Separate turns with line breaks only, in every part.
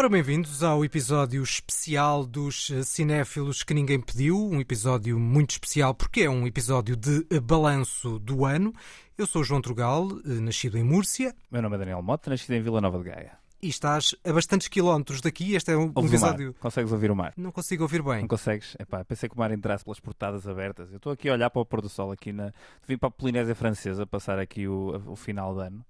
Ora, bem-vindos ao episódio especial dos cinéfilos que ninguém pediu. Um episódio muito especial porque é um episódio de balanço do ano. Eu sou João Trugal, nascido em Múrcia.
Meu nome é Daniel Mota, nascido em Vila Nova de Gaia.
E estás a bastantes quilómetros daqui. Este é um, um episódio.
Consegues ouvir o mar?
Não consigo ouvir bem.
Não consegues? Epá, pensei que o mar entrasse pelas portadas abertas. Eu estou aqui a olhar para o pôr do sol aqui na. Vim para a Polinésia Francesa passar aqui o, o final de ano.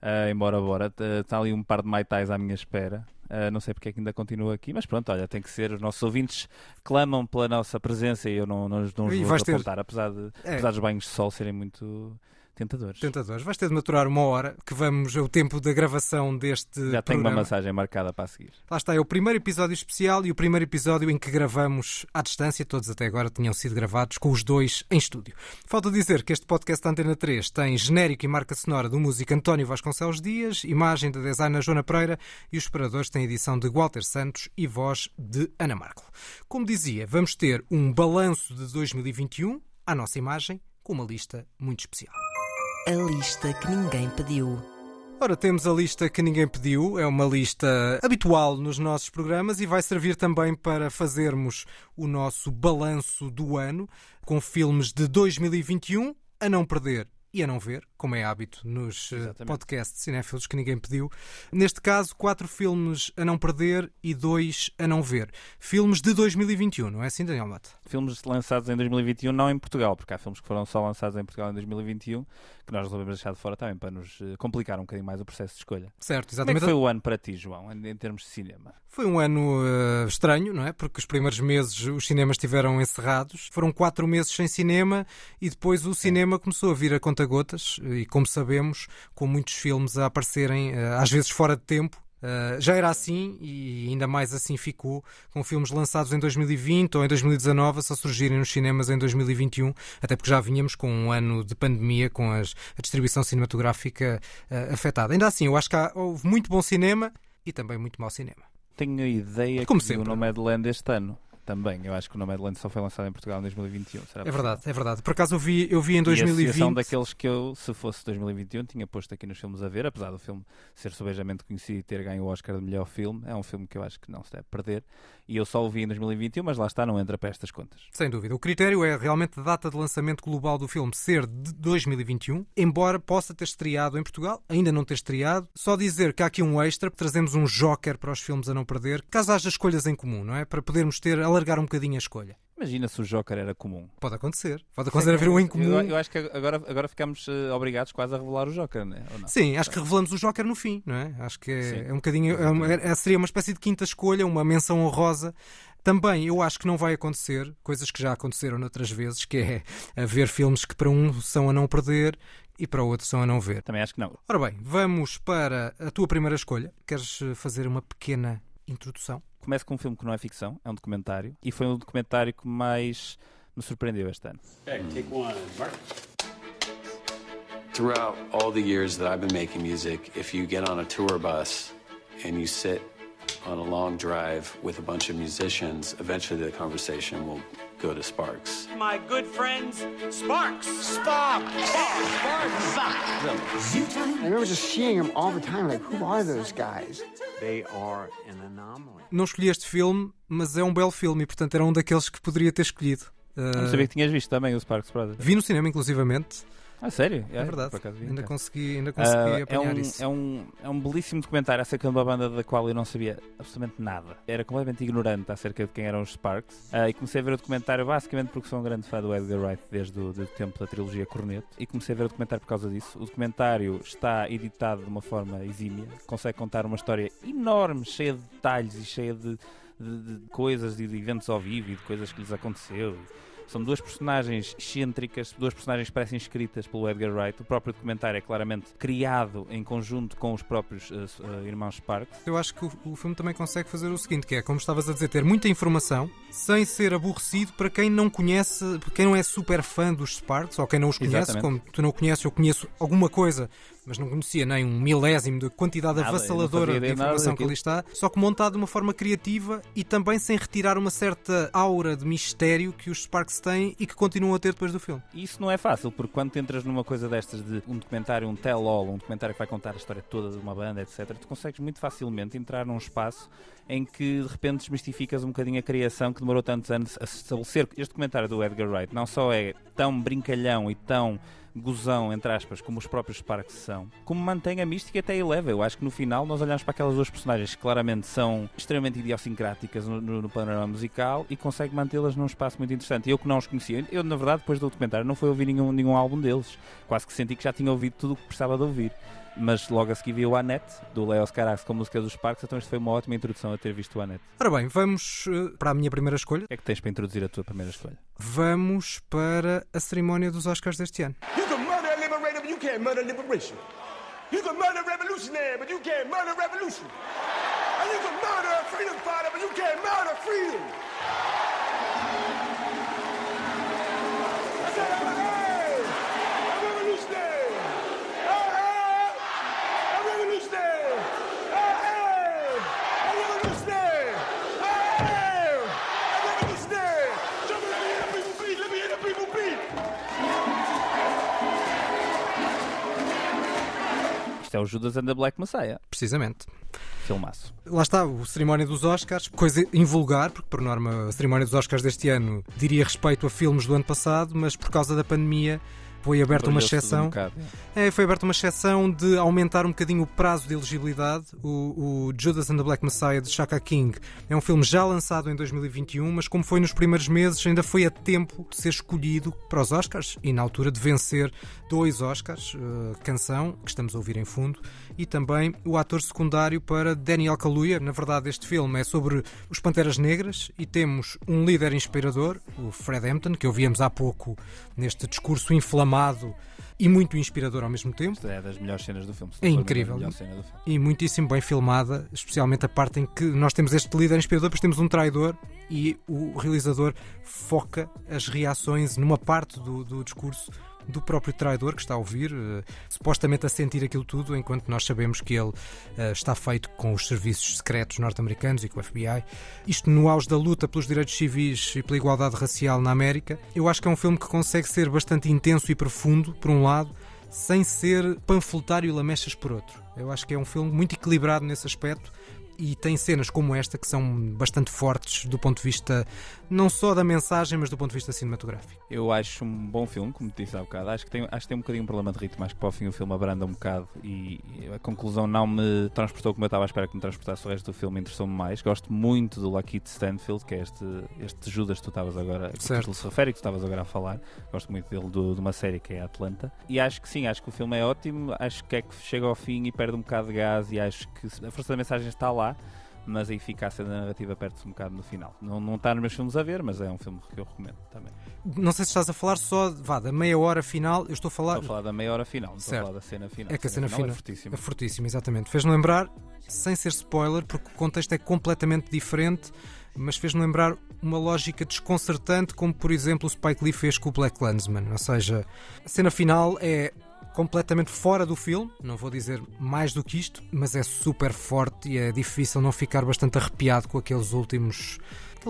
Uh, embora, bora, está ali um par de maitais à minha espera. Uh, não sei porque é que ainda continua aqui, mas pronto, olha, tem que ser. Os nossos ouvintes clamam pela nossa presença e eu não, não, não os vou apontar, ter... apesar, de, é. apesar dos banhos de sol serem muito Tentadores.
Tentadores. Vais ter de maturar uma hora, que vamos o tempo da gravação deste.
Já tenho uma massagem marcada para a seguir.
Lá está, é o primeiro episódio especial e o primeiro episódio em que gravamos à distância. Todos até agora tinham sido gravados com os dois em estúdio. Falta dizer que este podcast da Antena 3 tem genérico e marca sonora do músico António Vasconcelos Dias, imagem da designer Joana Pereira e os operadores têm edição de Walter Santos e voz de Ana Marco. Como dizia, vamos ter um balanço de 2021 à nossa imagem com uma lista muito especial.
A lista que ninguém pediu.
Ora, temos a lista que ninguém pediu, é uma lista habitual nos nossos programas e vai servir também para fazermos o nosso balanço do ano com filmes de 2021 a não perder e a não ver, como é hábito nos eh, Exatamente. podcasts cinéfilos que ninguém pediu. Neste caso, quatro filmes a não perder e dois a não ver. Filmes de 2021, não é assim, Daniel Mata?
Filmes lançados em 2021, não em Portugal, porque há filmes que foram só lançados em Portugal em 2021 que nós resolvemos deixar de fora também para nos eh, complicar um bocadinho mais o processo de escolha.
Certo, exatamente.
Como é que foi o ano para ti, João, em termos de cinema?
Foi um ano uh, estranho, não é? Porque os primeiros meses os cinemas estiveram encerrados. Foram quatro meses sem cinema e depois o cinema começou a vir a conta-gotas e, como sabemos, com muitos filmes a aparecerem, uh, às vezes fora de tempo, Uh, já era assim e ainda mais assim ficou, com filmes lançados em 2020 ou em 2019 a só surgirem nos cinemas em 2021, até porque já vínhamos com um ano de pandemia, com as, a distribuição cinematográfica uh, afetada. Ainda assim, eu acho que há, houve muito bom cinema e também muito mau cinema.
Tenho a ideia Como que sempre. o Nomadland este ano também. Eu acho que o Nomadland só foi lançado em Portugal em 2021.
Será é verdade, é verdade. Por acaso eu vi, eu vi em 2020.
E a daqueles que eu, se fosse 2021, tinha posto aqui nos filmes a ver, apesar do filme ser subejamente conhecido e ter ganho o Oscar de melhor filme. É um filme que eu acho que não se deve perder. E eu só o vi em 2021, mas lá está, não entra para estas contas.
Sem dúvida. O critério é realmente a data de lançamento global do filme ser de 2021, embora possa ter estreado em Portugal, ainda não ter estreado. Só dizer que há aqui um extra, trazemos um joker para os filmes a não perder, caso haja escolhas em comum, não é? Para podermos ter alargar um bocadinho a escolha.
Imagina se o Joker era comum.
Pode acontecer. Pode acontecer haver um em comum.
Eu, eu, acho que agora, agora ficamos uh, obrigados quase a revelar o Joker, não é? Não?
Sim, acho que revelamos o Joker no fim, não é? Acho que é, é um bocadinho. É uma, é, seria uma espécie de quinta escolha, uma menção honrosa. Também eu acho que não vai acontecer coisas que já aconteceram noutras vezes, que é haver filmes que para um são a não perder e para o outro são a não ver.
Também acho que não.
Ora bem, vamos para a tua primeira escolha. Queres eh, fazer uma pequena introdução?
Começo com um filme que não é ficção, é um documentário, e foi o documentário que mais me surpreendeu este ano. Okay, take one, Mark. Throughout all the years that I've been making music, if you get on a tour bus and you sit on a long drive with a bunch of musicians, eventually the conversation will go to Sparks. My good friends, Sparks! Sparks! Sparks!
Sparks! I remember just seeing them all the time, like, who are those guys? They are
an anomaly. Não escolhi este filme, mas é um belo filme e, portanto, era um daqueles que poderia ter escolhido.
Uh, não sabia que tinhas visto também o Sparks Brothers.
Vi no cinema, inclusivamente.
Ah, sério?
É, é verdade. ainda consegui, ainda consegui uh, apanhar
é um,
isso.
É um, é um belíssimo documentário acerca de uma banda da qual eu não sabia absolutamente nada. Era completamente ignorante acerca de quem eram os Sparks. Uh, e comecei a ver o documentário basicamente porque sou um grande fã do Edgar Wright desde o, do tempo da trilogia Corneto. E comecei a ver o documentário por causa disso. O documentário está editado de uma forma exímia. Consegue contar uma história enorme, cheia de detalhes e cheia de, de, de coisas e de eventos ao vivo e de coisas que lhes aconteceu. São duas personagens excêntricas, duas personagens que parecem escritas pelo Edgar Wright. O próprio documentário é claramente criado em conjunto com os próprios uh, uh, irmãos Sparks.
Eu acho que o, o, filme também consegue fazer o seguinte, que é, como estavas a dizer, ter muita informação sem ser aborrecido para quem não conhece, para quem não é super fã dos Sparks, ou quem não os conhece, Exatamente. como tu não conheces, eu conheço alguma coisa mas não conhecia nem um milésimo da quantidade nada, avassaladora de informação que ali está, só que montado de uma forma criativa e também sem retirar uma certa aura de mistério que os Sparks têm e que continuam a ter depois do filme.
E isso não é fácil, porque quando entras numa coisa destas de um documentário, um tell-all, um documentário que vai contar a história toda de uma banda, etc., tu consegues muito facilmente entrar num espaço em que de repente desmistificas um bocadinho a criação que demorou tantos anos a se estabelecer. Este documentário do Edgar Wright não só é tão brincalhão e tão gozão, entre aspas, como os próprios Sparks são, como mantém a mística até eleva. Eu acho que no final nós olhamos para aquelas duas personagens que claramente são extremamente idiosincráticas no, no, no panorama musical e consegue mantê-las num espaço muito interessante. Eu que não os conhecia, eu na verdade depois do documentário não fui ouvir nenhum, nenhum álbum deles. Quase que senti que já tinha ouvido tudo o que precisava de ouvir mas logo a seguir vi o Annette, do Leos Carax, com a música dos Sparks, então isto foi uma ótima introdução a ter visto o Annette.
Ora bem, vamos uh, para a minha primeira escolha. O
que é que tens para introduzir a tua primeira escolha?
Vamos para a cerimónia dos Oscars deste ano. You can murder a liberator, but you can't murder liberation. You can murder a revolutionary, but you can't murder revolution. And you can murder a freedom fighter, but you can't murder freedom.
É o Judas and the Black Messiah.
Precisamente.
Filmaço.
Lá está, o cerimónia dos Oscars, coisa invulgar, porque por norma a cerimónia dos Oscars deste ano diria respeito a filmes do ano passado, mas por causa da pandemia foi aberta uma exceção. Um é, foi aberta uma exceção de aumentar um bocadinho o prazo de elegibilidade. O, o, Judas and the Black Messiah de Shaka King é um filme já lançado em 2021, mas como foi nos primeiros meses, ainda foi a tempo de ser escolhido para os Oscars e na altura de vencer dois Oscars, uh, canção que estamos a ouvir em fundo, e também o ator secundário para Daniel Kaluuya. Na verdade, este filme é sobre os Panteras Negras e temos um líder inspirador, o Fred Hampton, que ouvíamos há pouco neste discurso inflamado e muito inspirador ao mesmo tempo.
é das melhores cenas do filme.
É incrível. E muitíssimo bem filmada, especialmente a parte em que nós temos este líder inspirador, depois temos um traidor e o realizador foca as reações numa parte do, do discurso do próprio traidor que está a ouvir, uh, supostamente a sentir aquilo tudo, enquanto nós sabemos que ele uh, está feito com os serviços secretos norte-americanos e com o FBI. Isto no auge da luta pelos direitos civis e pela igualdade racial na América. Eu acho que é um filme que consegue ser bastante intenso e profundo, por um lado, sem ser panfletário e lamechas por outro. Eu acho que é um filme muito equilibrado nesse aspecto e tem cenas como esta que são bastante fortes do ponto de vista não só da mensagem, mas do ponto de vista cinematográfico.
Eu acho um bom filme, como te disse há bocado. Acho que tem, acho que tem um bocadinho um problema de ritmo. Acho que para o fim o filme abranda um bocado e a conclusão não me transportou como eu estava à espera que me transportasse. O resto do filme interessou-me mais. Gosto muito do Lakeith Stanfield, que é este, este Judas que tu estavas agora, que certo. se refere, que tu estavas agora a falar. Gosto muito dele do, de uma série que é Atlanta. E acho que sim, acho que o filme é ótimo. Acho que é que chega ao fim e perde um bocado de gás e acho que a força da mensagem está lá mas a eficácia da narrativa perde-se um bocado no final. Não, não está nos meus filmes a ver, mas é um filme que eu recomendo também.
Não sei se estás a falar só vá, da meia hora final, eu estou a falar.
Estou a falar da meia hora final, não estou a falar da cena final.
É que a cena,
final,
final
é fortíssima.
É fortíssima, exatamente. Fez-me lembrar, sem ser spoiler, porque o contexto é completamente diferente, mas fez-me lembrar uma lógica desconcertante, como por exemplo o Spike Lee fez com o Black Landsman. Ou seja, a cena final é completamente fora do filme, não vou dizer mais do que isto, mas é super forte e é difícil não ficar bastante arrepiado com aqueles últimos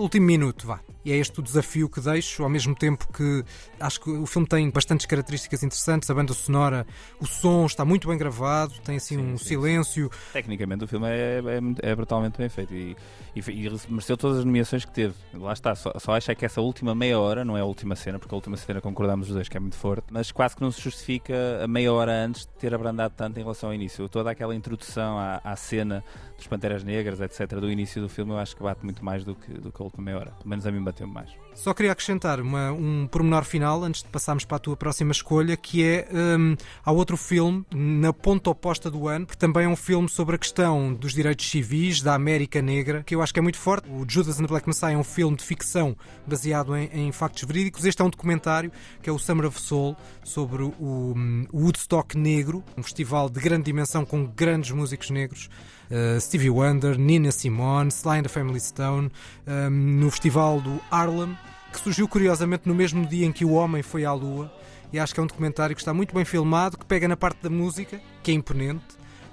último minuto, vá. E é este o desafio que deixo, ao mesmo tempo que acho que o filme tem bastantes características interessantes, a banda sonora, o som está muito bem gravado, tem assim sim, um sim, silêncio.
Sim. Tecnicamente o filme é, é, é, brutalmente bem feito e, e, e, mereceu todas as nomeações que teve. Lá está, só, só acho é que essa última meia hora, não é a última cena, porque a última cena concordamos os dois que é muito forte, mas quase que não se justifica a meia hora antes de ter abrandado tanto em relação ao início. Toda aquela introdução à, à cena dos Panteras Negras, etc., do início do filme, eu acho que bate muito mais do que, do que a meia hora. Pelo menos a mim bateu mais.
Só queria acrescentar uma, um pormenor final, antes de passarmos para a tua próxima escolha, que é um, há outro filme, na ponta oposta do ano, que também é um filme sobre a questão dos direitos civis da América Negra, que eu acho que é muito forte. O Judas and the Black Messiah é um filme de ficção baseado em, em factos verídicos. Este é um documentário, que é o Summer of Soul, sobre o, um, Woodstock Negro, um festival de grande dimensão com grandes músicos negros uh, Stevie Wonder, Nina Simone, Sly and the Family Stone, um, no festival do Harlem, que surgiu curiosamente no mesmo dia em que o homem foi à Lua. E acho que é um documentário que está muito bem filmado, que pega na parte da música, que é imponente,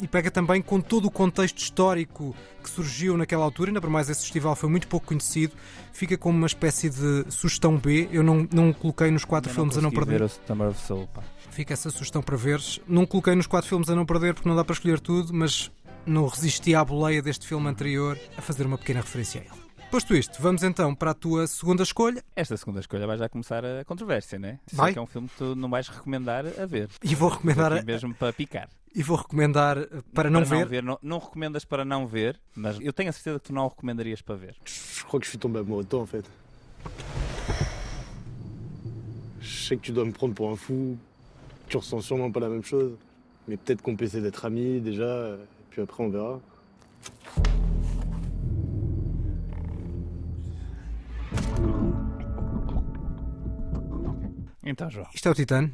e pega também com todo o contexto histórico que surgiu naquela altura, ainda por mais esse festival foi muito pouco conhecido, fica como uma espécie de sugestão B. Eu não, não coloquei nos quatro filmes a não perder.
ver o Summer of Soul, pá.
Fica essa sugestão para veres. Não coloquei nos quatro filmes a não perder porque não dá para escolher tudo, mas não resisti à boleia deste filme anterior a fazer uma pequena referência a ele. Posto isto, vamos então para a tua segunda escolha
Esta segunda escolha vai já começar a controvérsia, né? Sei
Vai.
que é um filme que tu não vais recomendar a ver.
e vou recomendar,
Aqui mesmo para picar.
e vou recomendar eh, para não ver.
Não, não recomendas para não ver, mas eu tenho a certeza que tu não o recomendarias para ver.
Je crois que je suis tombé amoureux de toi en fait. Je sais que tu dois me prendre pour un fou, tu ressens sûrement pas la même chose, mais peut-être qu'on peut essayer d'être amis déjà, et puis après on verra.
Então, João,
Isto é o Titano?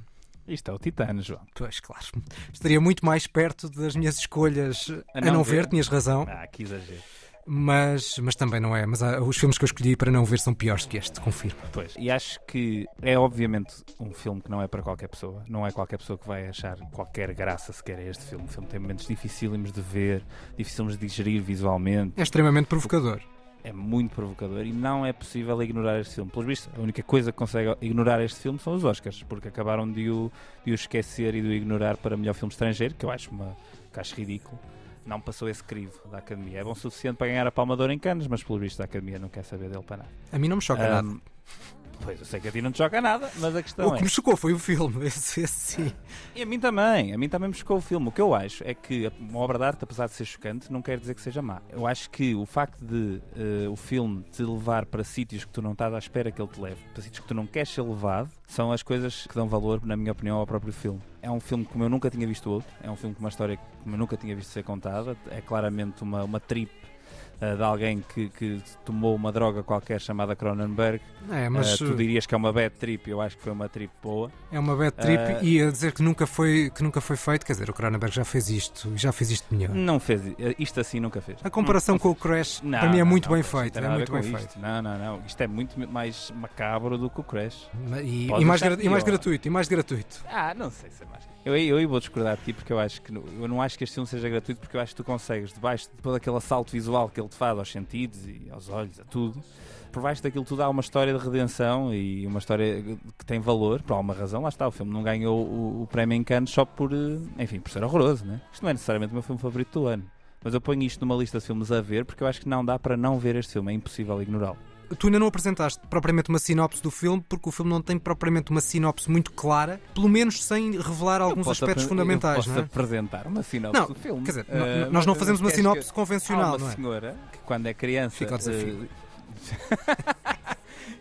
isto é o Titano, João.
Pois, claro. Estaria muito mais perto das minhas escolhas a, não, ver. tinhas razão,
Ah, que exagero.
mas, mas também não é. Mas ah, os filmes que eu escolhi para não ver são piores que este, confirmo.
Pois, e acho que é obviamente um filme que não é para qualquer pessoa. Não é qualquer pessoa que vai achar qualquer graça sequer a este filme. O filme tem momentos dificílimos de ver, dificílimos de digerir visualmente.
É extremamente provocador.
É muito provocador e não é possível ignorar este filme. Pelos vistos, a única coisa que consegue ignorar este filme são os Oscars, porque acabaram de o, de o esquecer e de o ignorar para melhor filme estrangeiro, que eu acho, uma, que acho ridículo. Não passou esse crivo da Academia. É bom o suficiente para ganhar a Palma de Ouro em Cannes, mas pelo visto a Academia não quer saber dele para nada.
A mim não me choca nada.
Pois, eu sei que a ti não te choca nada, mas a questão
O
é.
que me chocou foi o filme, esse, esse sim.
E a mim também, a mim também me chocou o filme. O que eu acho é que uma obra de arte, apesar de ser chocante, não quer dizer que seja má. Eu acho que o facto de eh, o filme te levar para sítios que tu não estás à espera que ele te leve, para sítios que tu não queres ser levado, são as coisas que dão valor, na minha opinião, ao próprio filme. É um filme como eu nunca tinha visto outro, é um filme com uma história como eu nunca tinha visto ser contada, é claramente uma, uma trip eh, de alguém que, que tomou uma droga qualquer chamada Cronenberg.
É,
Eh,
mas
tu dirias que é uma bad trip, eu acho que foi uma trip boa.
é uma bad trip e a dizer que nunca, foi, que nunca foi feito, quer dizer, o Cronenberg já fez isto e já fez isto melhor.
Não fez, isto assim nunca fez.
A comparação com o Crash,
Não,
para mim, é
não,
muito
não,
bem
não tem
É muito bem feito.
Não, não, não. Isto é muito mais macabro do que o Crash.
E, e mais, e mais gratuito, e mais gratuito.
Ah, não sei se é mais. Eu, eu vou discordar de ti porque eu acho que eu não acho que este filme seja gratuito porque eu acho que tu consegues, debaixo de todo aquele assalto visual que ele te faz aos sentidos e aos olhos, a tudo, por baixo daquilo tudo há uma história de redenção e uma história que tem valor, por alguma razão, lá está, o filme não ganhou o, o prémio em Cannes só por, eh, enfim, por ser horroroso, né? Isto não é necessariamente o meu filme favorito do ano. Mas eu ponho isto numa lista de filmes a ver porque eu acho que não dá para não ver este filme, é impossível ignorá-lo.
Tu ainda não apresentaste propriamente uma sinopse do filme, porque o filme não tem propriamente uma sinopse muito clara, pelo menos sem revelar alguns aspectos fundamentais,
eu posso
não é?
apresentar uma sinopse
Não,
do filme.
quer dizer, no- nós não fazemos uma sinopse convencional,
Há uma
não é?
senhora que quando é criança.
Fica ao desafio.
eh,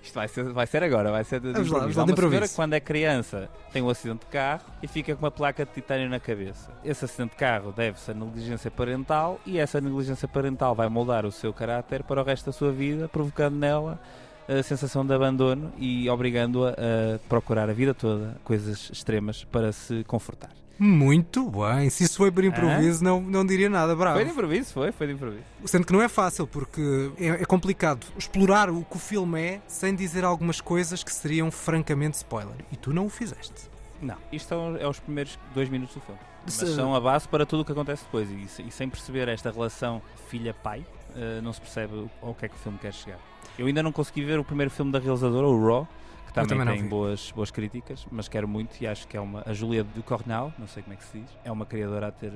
Isto vai ser, vai ser agora, vai ser de, de
Vamos lá,
improviso.
vamos lá
Há uma senhora que quando é criança tem um acidente de carro e fica com uma placa de titânio na cabeça. Esse acidente de carro deve-se à negligência parental e essa negligência parental vai moldar o seu caráter para o resto da sua vida, provocando nela a sensação de abandono e obrigando-a a procurar a vida toda coisas extremas para se confortar.
Muito bem, se isso foi por improviso, não, não diria nada, bravo.
Foi de improviso, foi, foi de improviso.
Sendo que não é fácil, porque é, é complicado explorar o que o filme é sem dizer algumas coisas que seriam francamente spoiler. E tu não o fizeste.
Não, isto são, é os primeiros dois minutos do filme. Mas
Se-
são a base para tudo o que acontece depois. E, e sem perceber esta relação filha-pai, eh, não se percebe ao que é que o filme quer chegar. Eu ainda não consegui ver o primeiro filme da realizadora, o Raw, que também,
também
tem
vi.
boas, boas críticas, mas quero muito e acho que é uma. A Júlia do Cornell, não sei como é que se diz, é uma criadora a ter,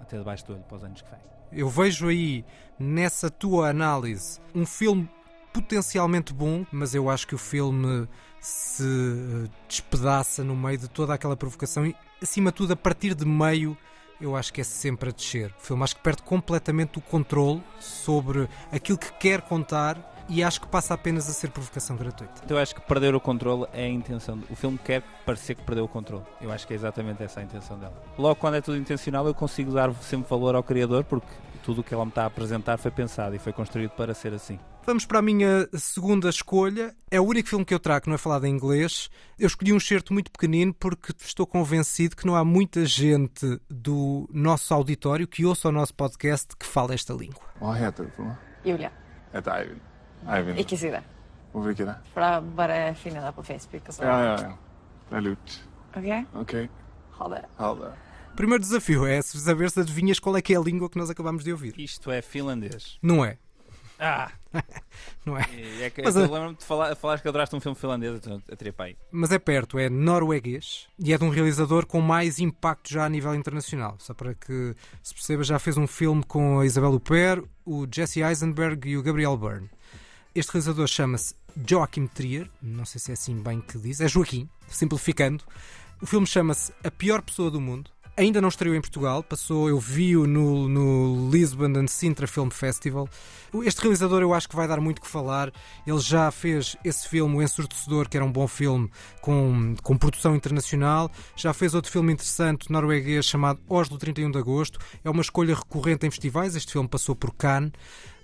a ter debaixo do olho para os anos que vêm.
Eu vejo aí, nessa tua análise, um filme potencialmente bom, mas eu acho que o filme se eh, despedaça no meio de toda aquela provocação e, acima de tudo, a partir de meio, eu acho que é sempre a descer. O filme acho que perde completamente o controle sobre aquilo que quer contar e acho que passa apenas a ser provocação gratuita.
Então eu acho que perder o controle é a intenção. O filme quer parecer que perdeu o controle. Eu acho que é exatamente essa a intenção dela. Logo, quando é tudo intencional, eu consigo dar sempre valor ao criador porque tudo o que ela me está a apresentar foi pensado e foi construído para ser assim.
Vamos para a minha segunda escolha. É o único filme que eu trago que não é falado em inglês. Eu escolhi um excerto muito pequenino porque estou convencido que não há muita gente do nosso auditório que ouça o nosso podcast que fala esta língua.
Vad heter du?
Julia,
Heter Eivind. Eivind.
ikke si det.
Hvorfor ikke det?
For da bare finner jeg deg på Facebook. Og så.
Ja, ja, ja. Det er lurt.
Ok,
Ok,
ha det.
ha det.
O primeiro desafio é saber se adivinhas qual é que é a língua que nós acabamos de ouvir.
Isto é finlandês.
Não é?
Ah!
Não é?
É que,
Mas
eu
a-
lembro-me de falar, falares que adoraste um filme finlandês, então aí.
Mas é perto, é norueguês e é de um realizador com mais impacto já a nível internacional. Só para que se perceba, já fez um filme com a Isabel Huppert, o Jesse Eisenberg e o Gabriel Byrne. Este realizador chama-se Joachim Trier, não sei se é assim bem que diz, é Joaquim, simplificando. O filme chama-se A Pior Pessoa do Mundo. Ainda não estreou em Portugal, passou, eu vi-o no, no Lisbon and Sintra Film Festival. Este realizador eu acho que vai dar muito que falar. Ele já fez esse filme, O Ensurdecedor, que era um bom filme com, com produção internacional. Já fez outro filme interessante norueguês chamado Oslo 31 de Agosto. É uma escolha recorrente em festivais. Este filme passou por Cannes.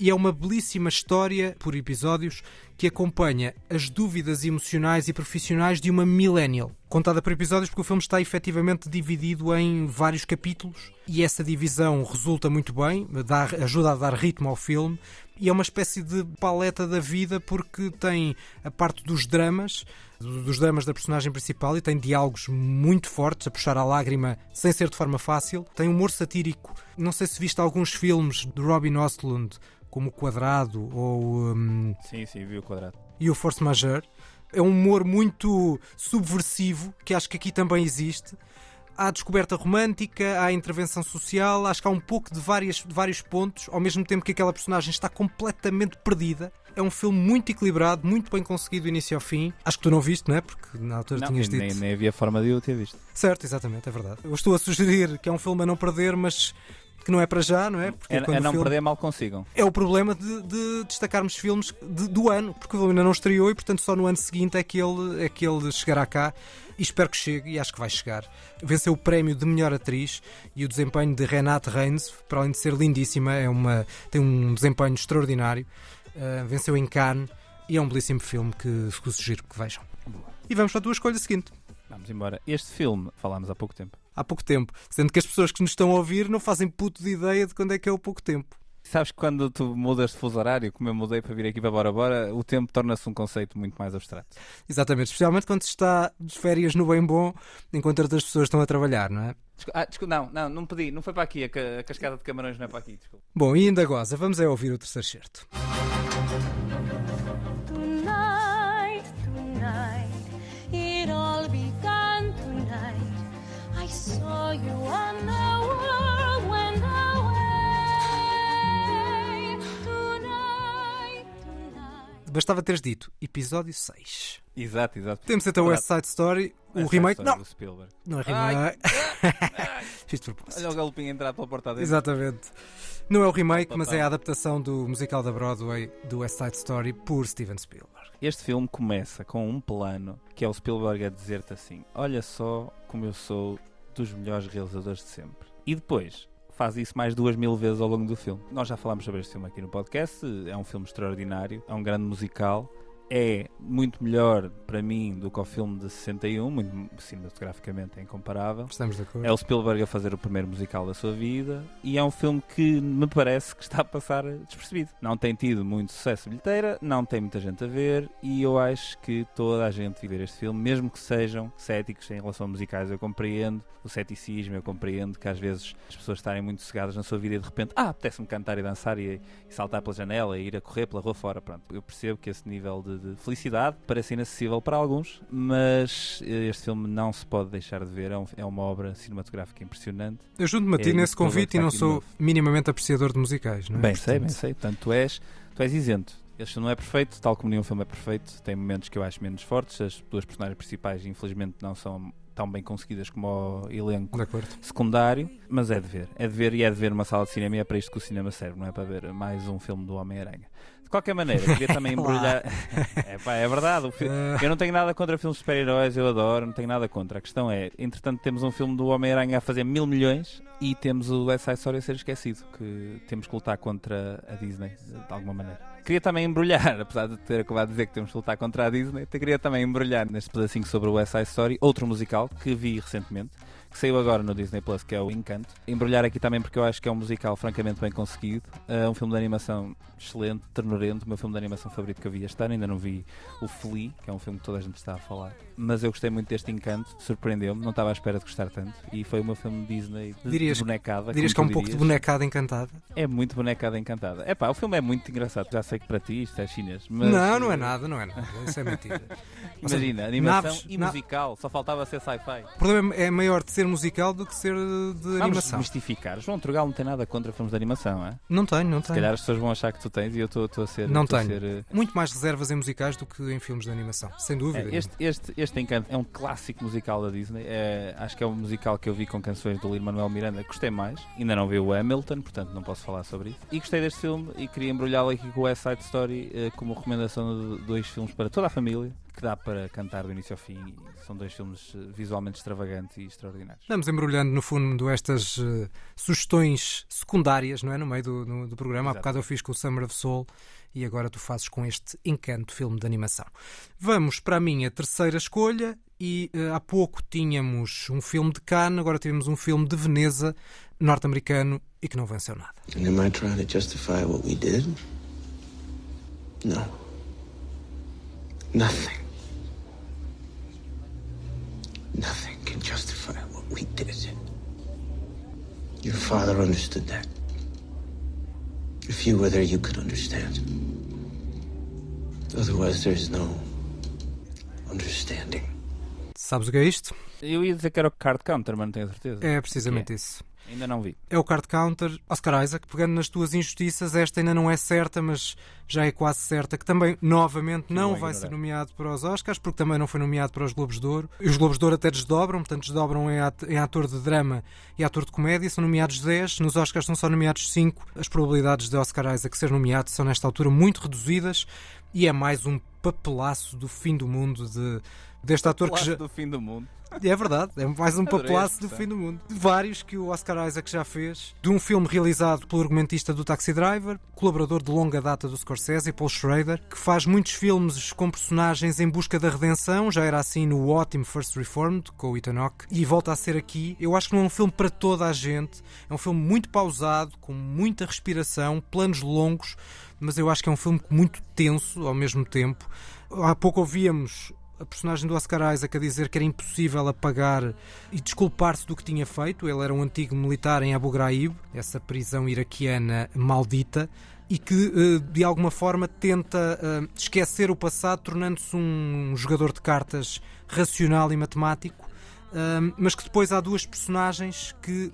E é uma belíssima história, por episódios, que acompanha as dúvidas emocionais e profissionais de uma millennial. Contada por episódios, porque o filme está efetivamente dividido em vários capítulos e essa divisão resulta muito bem, dá, ajuda a dar ritmo ao filme. E é uma espécie de paleta da vida porque tem a parte dos dramas, dos dramas da personagem principal e tem diálogos muito fortes, a puxar à lágrima sem ser de forma fácil. Tem humor satírico. Não sei se viste alguns filmes de Robin Ostlund, como O Quadrado ou hum,
Sim, sim, vi o quadrado.
e o Force Majeure. É um humor muito subversivo, que acho que aqui também existe. Há descoberta romântica, há intervenção social, acho que há um pouco de, várias, de vários pontos, ao mesmo tempo que aquela personagem está completamente perdida. É um filme muito equilibrado, muito bem conseguido do início ao fim. Acho que tu não viste, não é? Porque na altura
Não,
tinhas
nem,
dito.
nem havia forma de eu ter visto.
Certo, exatamente, é verdade. Eu estou a sugerir que é um filme a não perder, mas que não é para já, não é? Porque
É, é não
filme-
perder, mal consigam.
é o problema de, de destacarmos filmes de- do ano, porque o filme ainda não estreou e, portanto, só no ano seguinte é que ele, é que ele chegará cá. E espero que chegue, e acho que vai chegar. Venceu o prémio de melhor atriz e o desempenho de Renate Reins, para além de ser lindíssima, é uma, tem um desempenho extraordinário. Uh, venceu em Cannes e é um belíssimo filme que vos sugiro que vejam. E vamos para a tua escolha seguinte.
Vamos embora. Este filme, falámos há pouco tempo.
Há pouco tempo, sendo que as pessoas que nos estão a ouvir não fazem puto de ideia de quando é que é o pouco tempo.
Sabes que quando tu mudas de fuso horário, como eu mudei para vir aqui para Bora Bora, o tempo torna-se um conceito muito mais abstrato.
Exatamente, especialmente quando se está de férias no bem bom, enquanto outras pessoas estão a trabalhar, não é?
Ah, desculpa, não, não, não pedi, não foi para aqui, a cascada de camarões não é para aqui, desculpa.
Bom, e ainda goza, vamos é ouvir o terceiro certo. Bastava teres dito episódio 6.
Exato, exato.
Temos então o West Side Story, o remake. Não, não é remake. Fiz de propósito.
Olha o galopinho entrar pela porta dentro.
Exatamente. Não é o remake, mas é a adaptação do musical da Broadway do West Side Story por Steven Spielberg.
Este filme começa com um plano que é o Spielberg a dizer-te assim: Olha só como eu sou dos melhores realizadores de sempre. E depois faz isso mais duas mil vezes ao longo do filme. Nós já falámos sobre este filme aqui no podcast. É um filme extraordinário, é um grande musical. É muito melhor para mim do que o filme de 61, muito cinematograficamente é incomparável.
Estamos de acordo?
É o Spielberg a fazer o primeiro musical da sua vida e é um filme que me parece que está a passar despercebido. Não tem tido muito sucesso bilheteira, não tem muita gente a ver e eu acho que toda a gente devia ver este filme, mesmo que sejam céticos em relação a musicais. Eu compreendo o ceticismo, eu compreendo que às vezes as pessoas estarem muito cegadas na sua vida e de repente, ah, apetece-me cantar e dançar e, e saltar pela janela e ir a correr pela rua fora. Pronto, eu percebo que esse nível de, de felicidade parece inacessível para alguns, mas eh, este filme não se pode deixar de ver. É, um- é uma obra cinematográfica impressionante.
Eu junto-me a ti
É
nesse convite e não sou minimamente apreciador de musicais, não é?
Bem sei, bem sei. Portanto, tu és, tu és isento. Este filme não é perfeito, tal como nenhum filme é perfeito. Tem momentos que eu acho menos fortes. As duas personagens principais, infelizmente, não são tão bem conseguidas como o elenco secundário, mas é de ver. É de ver e é de ver uma sala de cinema e é para isto que o cinema serve, não é para ver mais um filme do Homem-Aranha. De qualquer maneira, queria também embrulhar. é, pá, é verdade. fi-
Ah,
Eu não tenho nada contra filmes de super-heróis, eu adoro, não tenho nada contra. A questão é, entretanto, temos um filme do Homem-Aranha a fazer mil milhões e temos o West Side Story a ser esquecido, que temos que lutar contra a Disney, de alguma maneira. Queria também embrulhar, apesar de ter acabado de dizer que temos que lutar contra a Disney, queria também embrulhar neste pedacinho sobre o West Side Story, outro musical que vi recentemente, que saiu agora no Disney Plus, que é o Encanto. Embrulhar aqui também porque eu acho que é um musical francamente bem conseguido. É um filme de animação excelente, ternurento, o meu filme de animação favorito que eu vi este ano. Ainda não vi o Flea, que é um filme que toda a gente está a falar. Mas eu gostei muito deste Encanto, surpreendeu-me, não estava à espera de gostar tanto. E foi o meu filme Disney de,
Dirias-
de bonecada.
Dirias que é um pouco de bonecada encantada?
É muito bonecada encantada. É pá, o filme é muito engraçado. Já sei que para ti isto é chinês. Mas,
não, não é
eh,
nada, não é nada. Isso é mentira.
Imagina, animação
naves-
e
na-
musical. Só faltava ser sci-fi.
O problema é maior de ser musical do que ser de
Vamos
animação.
mistificar. João Trugal não tem nada contra filmes de animação, é?
Não tenho, não
Se
tenho.
calhar as pessoas vão achar que tu tens e eu estou a ser.
Não tenho.
ser, eh,
Muito mais reservas em musicais do que em filmes de animação, sem dúvida.
é, este, este, este Encanto é um clássico musical da Disney. É, acho que é um musical que eu vi com canções do Lin-Manuel Miranda. Gostei mais. Ainda não vi o Hamilton, portanto não posso falar sobre isso. E gostei deste filme e queria embrulhá-lo aqui com o West Side Story eh, como recomendação de dois filmes para toda a família que dá para cantar do início ao fim. São dois filmes eh, visualmente extravagantes e extraordinários.
Vamos embrulhando, no fundo, estas eh, sugestões secundárias, não é? No meio do, no- do programa. Há
Exato.
bocado eu fiz com o Summer of Soul e agora tu fazes com este encanto filme de animação. Vamos para a minha terceira escolha e eh, há pouco tínhamos um filme de Cannes, agora tivemos um filme de Veneza, norte-americano e que não venceu nada.
And am I trying to justify what we did? No. Nothing. Nothing can justify what we did. Your father understood that. If you were there, you could understand. Otherwise, there's no understanding.
Sabes o que é isto?
Eu ia dizer que era o Card Counter, mas não tenho certeza.
É precisamente isso.
Ainda não vi.
É o card counter. Oscar Isaac, pegando nas tuas injustiças, esta ainda não é certa, mas já é quase certa, que também, novamente, não
Vou
vai ser nomeado para os Oscars, porque também não foi nomeado para os Globos de Ouro. E os Globos de Ouro até desdobram, portanto, desdobram em ator de drama e ator de comédia. São nomeados 10, nos Oscars são só nomeados 5. As probabilidades de Oscar Isaac ser nomeado são, nesta altura, muito reduzidas e é mais um papelaço do fim do mundo de, deste ator que já.
do fim do mundo.
É verdade, é mais um papelaço
essa
do fim do mundo. Vários que o Oscar Isaac já fez. De um filme realizado pelo argumentista do Taxi Driver, colaborador de longa data do Scorsese, Paul Schrader, que faz muitos filmes com personagens em busca da redenção. Já era assim no ótimo First Reformed, com o Ethan Hawke, e volta a ser aqui. Eu acho que não é um filme para toda a gente. É um filme muito pausado, com muita respiração, planos longos, mas eu acho que é um filme muito tenso ao mesmo tempo. Há pouco ouvíamos a personagem do Oscar Isaac a dizer que era impossível apagar e desculpar-se do que tinha feito. Ele era um antigo militar em Abu Ghraib, essa prisão iraquiana maldita, e que eh, de alguma forma tenta eh, esquecer o passado, tornando-se um jogador de cartas racional e matemático, eh, mas que depois há duas personagens que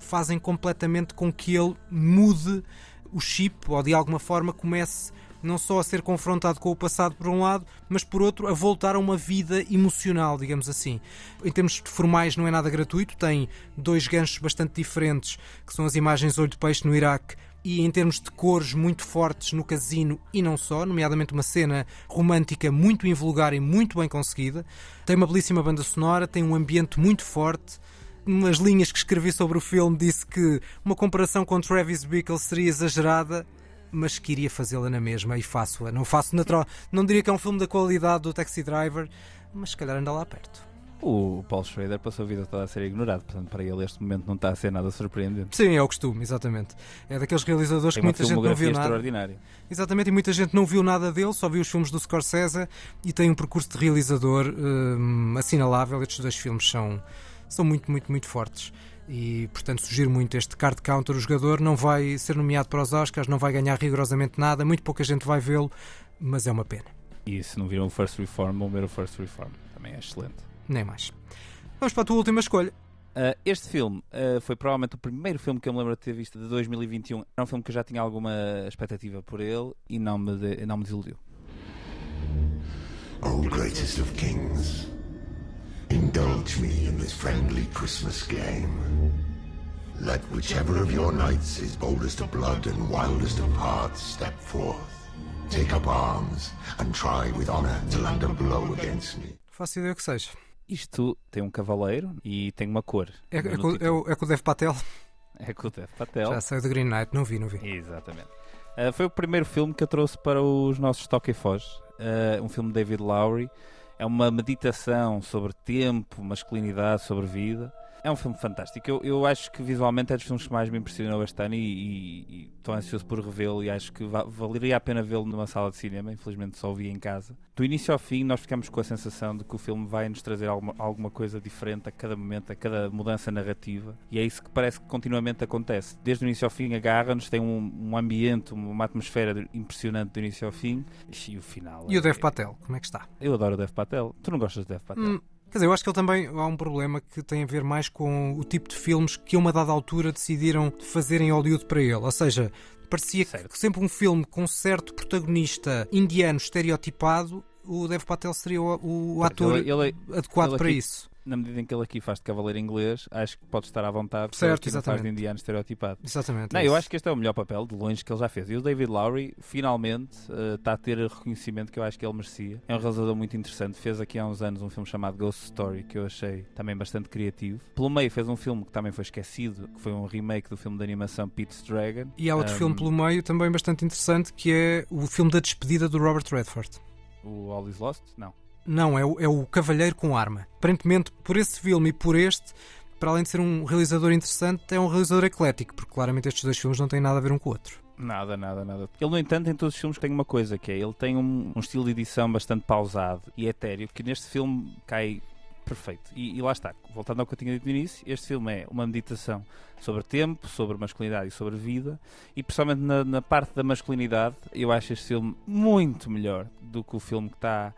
fazem completamente com que ele mude o chip ou de alguma forma comece não só a ser confrontado com o passado por um lado, mas por outro a voltar a uma vida emocional, digamos assim. Em termos formais não é nada gratuito, tem dois ganchos bastante diferentes, que são as imagens olho de peixe no Iraque e em termos de cores muito fortes no casino e não só, nomeadamente uma cena romântica muito invulgar e muito bem conseguida. Tem uma belíssima banda sonora, tem um ambiente muito forte, umas linhas que escrevi sobre o filme disse que uma comparação com Travis Bickle seria exagerada, mas queria fazê-la na mesma e faço-a. Não faço natural. Não diria que é um filme da qualidade do Taxi Driver, mas se calhar anda lá perto.
O Paul Schrader passou a vida toda a ser ignorado, portanto, para ele este momento não está a ser nada surpreendente.
Sim, é o costume, exatamente. É daqueles realizadores
Tem
que muita gente não viu nada. Exatamente, e muita gente não viu nada dele, só viu os filmes do Scorsese e tem um percurso de realizador hum, assinalável. Estes dois filmes são, são muito, muito, muito fortes. E, portanto, sugiro muito este card counter. O jogador não vai ser nomeado para os Oscars, não vai ganhar rigorosamente nada, muito pouca gente vai vê-lo, mas é uma pena.
E se não viram o First Reform, vão ver o First Reform. Também é excelente.
Nem mais. Vamos para a tua última escolha.
Uh, este filme uh, foi provavelmente o primeiro filme que eu me lembro de ter visto de 2021. Era um filme que eu já tinha alguma expectativa por ele e não me, de- não me desiludiu.
O greatest of kings, indulge me in this friendly Christmas game. Let whichever of your knights is boldest of blood and wildest of hearts step forth. Take up arms and try with honor to land a blow against me.
Faço ideia que seja.
Isto tem um cavaleiro e tem uma cor.
É, é, com, é, o- é com o Dev Patel?
É com o Dev Patel.
Já sei do Green Knight, não vi, não vi.
Exatamente. Uh, foi o primeiro filme que eu trouxe para os nossos Toque e Foz. Uh, um filme de David Lowry. É uma meditação sobre tempo, masculinidade, sobre vida. É um filme fantástico. Eu, eu acho que visualmente é dos filmes que mais me impressionou este ano e- estou ansioso por revê-lo e acho que va- valeria a pena vê-lo numa sala de cinema. Infelizmente só o vi em casa. Do início ao fim, nós ficamos com a sensação de que o filme vai nos trazer alguma, alguma coisa diferente a cada momento, a cada mudança narrativa. E é isso que parece que continuamente acontece. Desde o início ao fim, agarra-nos, tem um, um ambiente, uma atmosfera impressionante do início ao fim. E o final.
E o
é-
Dev Patel, como é que está?
Eu adoro o Dev Patel. Tu não gostas de Dev Patel?
Hum, Quer dizer, eu acho que ele também há um problema que tem a ver mais com o tipo de filmes que a uma dada altura decidiram fazer em Hollywood para ele. Ou seja, parecia que
Certo.
sempre um filme com um certo protagonista indiano estereotipado, o Dev Patel seria o, o ator
ele- ele-
adequado
ele
para
aqui-
isso.
Na medida em que ele aqui faz de cavaleiro inglês, acho que pode estar à vontade.
Certo,
não faz de indiano estereotipado.
Exatamente.
Não,
é
eu acho que este é o melhor papel de longe que ele já fez. E o David Lowry finalmente eh, está a ter o reconhecimento que eu acho que ele merecia. É um realizador muito interessante. Fez aqui há uns anos um filme chamado Ghost Story que eu achei também bastante criativo. Pelo meio fez um filme que também foi esquecido, que foi um remake do filme de animação Pete's Dragon.
E há outro
Um,
filme pelo meio também bastante interessante que é o filme da despedida do Robert Redford.
O All Is Lost? Não.
Não, é o, é o Cavalheiro com Arma. Aparentemente, por esse filme e por este, para além de ser um realizador interessante, é um realizador eclético, porque claramente estes dois filmes não têm nada a ver um com o outro.
Nada, nada, nada. Ele, no entanto, em todos os filmes tem uma coisa, que é ele tem um, um estilo de edição bastante pausado e etéreo, que neste filme cai perfeito. E, e lá está, voltando ao que eu tinha dito no início, este filme é uma meditação sobre tempo, sobre masculinidade e sobre vida, e principalmente na, na parte da masculinidade, eu acho este filme muito melhor do que o filme que está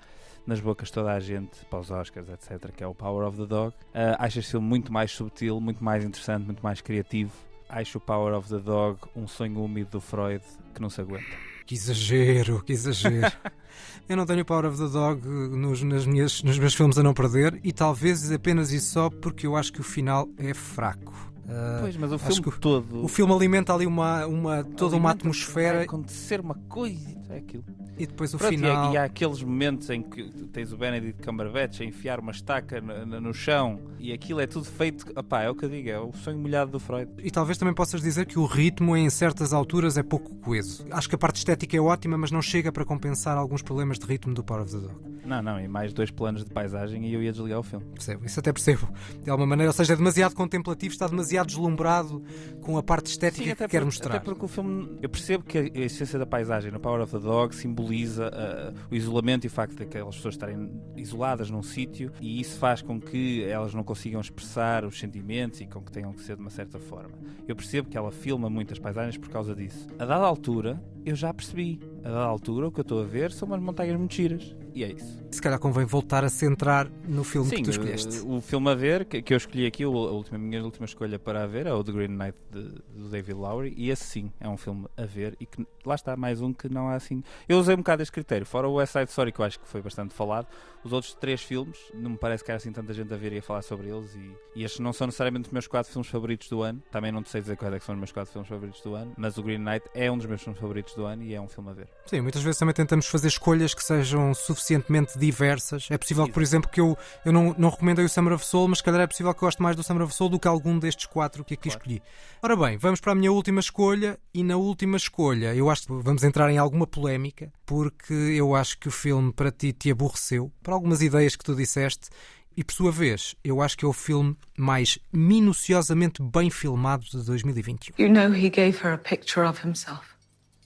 nas bocas de toda a gente, para os Oscars, etc., que é o Power of the Dog. Ah, acho este filme muito mais subtil, muito mais interessante, muito mais criativo. Acho o Power of the Dog um sonho úmido do Freud que não se aguenta.
Que exagero, que exagero. Eu não tenho o Power of the Dog nos, nas minhas, nos meus filmes a não perder, e talvez apenas e só porque eu acho que o final é fraco. Ah,
Pois, mas o filme
que
todo.
o filme alimenta ali uma, uma, toda uma
alimenta-se, Vai
atmosfera
acontecer uma coisa, é aquilo.
e depois o
Pronto, e,
final.
há, e há aqueles momentos em que tens o Benedict Cumberbatch a enfiar uma estaca no, no- no chão e aquilo é tudo feito. Opá, é o que eu digo, é o sonho molhado do Freud.
E talvez também possas dizer que o ritmo em certas alturas é pouco coeso. Acho que a parte estética é ótima, mas não chega para compensar alguns problemas de ritmo do Power of the Dog.
Não, não, e mais dois planos de paisagem e eu ia desligar o filme.
Percebo, isso até percebo. De alguma maneira, ou seja, é demasiado contemplativo, está demasiado deslumbrado com a parte estética que quer
porque,
mostrar.
até porque o filme. Eu percebo que a, essência da paisagem no Power of the Dog simboliza ah, o isolamento e o facto de aquelas pessoas estarem isoladas num sítio e isso faz com que elas não consigam expressar os sentimentos e com que tenham que ser de uma certa forma. Eu percebo que ela filma muitas paisagens por causa disso. A dada altura, eu já percebi. A altura, o que eu estou a ver são umas montanhas muito giras. E é isso.
Se calhar convém voltar a centrar no filme
Sim,
que tu escolheste.
o, o filme a ver, que, que eu escolhi aqui, a, última, a minha última escolha para a ver é o The Green Knight de- do David Lowry, e esse sim é um filme a ver, e que lá está, mais um que não há assim. Eu usei um bocado este critério, fora o West Side Story, que eu acho que foi bastante falado, os outros três filmes, não me parece que há assim tanta gente a ver e a falar sobre eles, e, e estes não são necessariamente os meus quatro filmes favoritos do ano, também não te sei dizer quais é são os meus quatro filmes favoritos do ano, mas o Green Knight é um dos meus filmes favoritos do ano e é um filme a ver.
Sim, muitas vezes também tentamos fazer escolhas que sejam suficientemente diversas. É possível que, por exemplo, que eu, eu não, não recomendei o Summer of Soul, mas calhar é possível que eu goste mais do Summer of Soul do que algum destes quatro que aqui
Claro.
escolhi. Ora bem, vamos para a minha última escolha, e na última escolha eu acho que vamos entrar em alguma polémica, porque eu acho que o filme para ti te aborreceu, por algumas ideias que tu disseste. E por sua vez, eu acho que é o filme mais minuciosamente bem filmado de 2021.
You know, he gave her a picture of himself,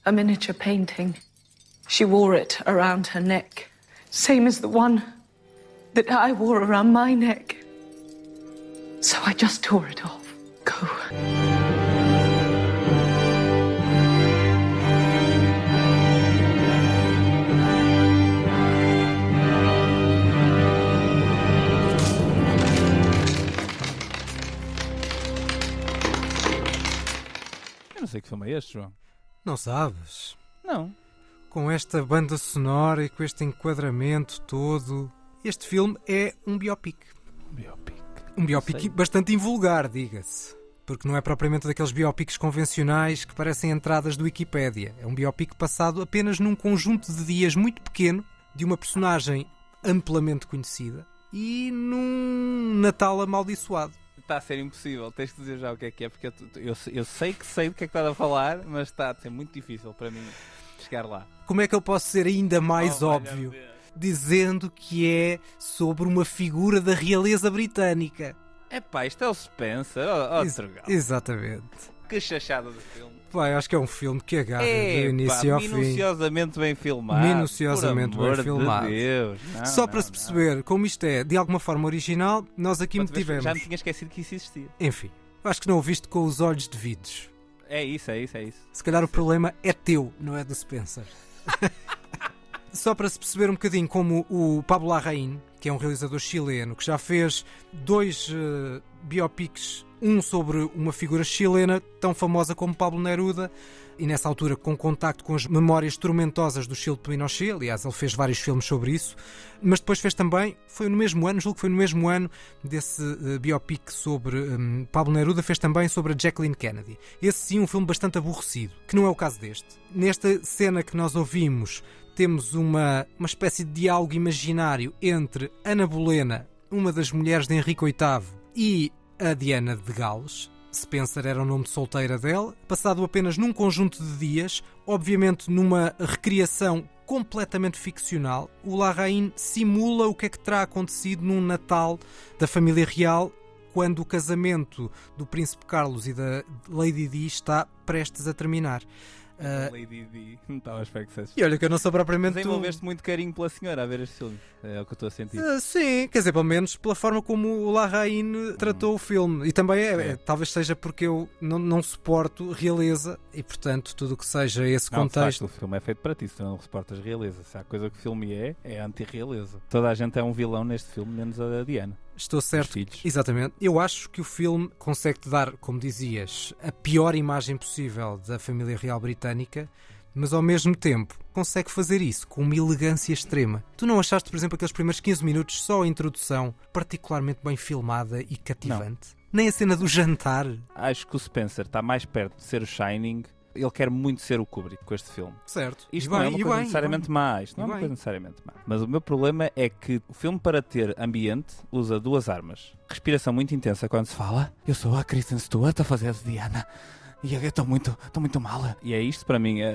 a miniature painting. She wore it around her neck, same as the one that I wore around my neck. So I just tore it off. Go.
Que filme é este, João.
Não sabes?
Não.
com esta banda sonora e com este enquadramento todo. Este filme é um biopic.
Biopic.
Um biopic
Sei.
bastante invulgar, diga-se. Porque não é propriamente daqueles biopics convencionais que parecem entradas do Wikipédia. É um biopic passado apenas num conjunto de dias muito pequeno de uma personagem amplamente conhecida e num Natal amaldiçoado.
Está a ser impossível, tens de dizer já o que é que é, porque eu, eu, eu sei que sei do que é que estás a falar, mas está a ser muito difícil para mim chegar lá.
Como é que eu posso ser ainda mais
Oh,
óbvio? Dizendo que é sobre uma figura da realeza britânica.
Epá, isto é o Spencer.
Ex-
Trugal.
Exatamente.
Que chachada de filme.
Pá, acho que é um filme que agarra
Epá,
do início ao fim.
minuciosamente bem filmado.
Minuciosamente bem filmado.
De Deus. Não,
Só
não,
para se
não.
perceber como isto é de alguma forma original, nós aqui
veres,
tivemos.
Já me tinha esquecido que isso existia.
Enfim, acho que não o viste com os olhos devidos.
É isso, é isso, é isso.
Se calhar o problema é teu, não é do Spencer. Só para se perceber um bocadinho como o Pablo Larraín, que é um realizador chileno, que já fez dois eh, biopics, um sobre uma figura chilena tão famosa como Pablo Neruda, e nessa altura com contacto com as memórias tormentosas do Chile de Pinochet, aliás, ele fez vários filmes sobre isso, mas depois fez também, foi no mesmo ano, julgo que foi no mesmo ano desse eh, biopic sobre hum, Pablo Neruda, fez também sobre a Jacqueline Kennedy. Esse sim, um filme bastante aborrecido, que não é o caso deste. Nesta cena que nós ouvimos, temos uma, uma espécie de diálogo imaginário entre Ana Bolena, uma das mulheres de Henrique VIII, e a Diana de Gales. Spencer era o nome de solteira dela, passado apenas num conjunto de dias, obviamente numa recriação completamente ficcional, o Larraín simula o que é que terá acontecido num Natal da família real quando o casamento do Príncipe Carlos e da Lady Di está prestes a terminar. Ah,
Lady D. Não estava a esperar que
e olha que eu não sou propriamente.
Desenvolveste muito carinho pela senhora a ver este filme. É o que eu estou a sentir.
Ah, sim, quer dizer, pelo menos pela forma como o Larraín tratou o filme. E também é,
É.
talvez seja porque eu não, não suporto realeza e, portanto, tudo o que seja esse
Não,
contexto.
facto, o filme é feito para ti, se não suportas realeza. Se há coisa que o filme é, é anti-realeza. Toda a gente é um vilão neste filme, menos a Diana.
Estou certo.
Os filhos.
Exatamente. Eu acho que o filme consegue-te dar, como dizias, a pior imagem possível da família real britânica, mas ao mesmo tempo consegue fazer isso com uma elegância extrema. Tu não achaste, por exemplo, aqueles primeiros 15 minutos, só a introdução, particularmente bem filmada e cativante? Nem a cena do jantar.
Acho que o Spencer está mais perto de ser o Shining. Ele quer muito ser o Kubrick com este filme.
Certo.
Isto
E
não é
bem,
uma coisa
bem,
necessariamente
bem.
má. Isto não é uma
bem.
coisa necessariamente má. Mas o meu problema é que o filme, para ter ambiente, usa duas armas. Respiração muito intensa quando se fala. Eu sou a Kristen Stewart a fazer de Diana. E eu estou muito, estou muito mal. E é isto para mim a,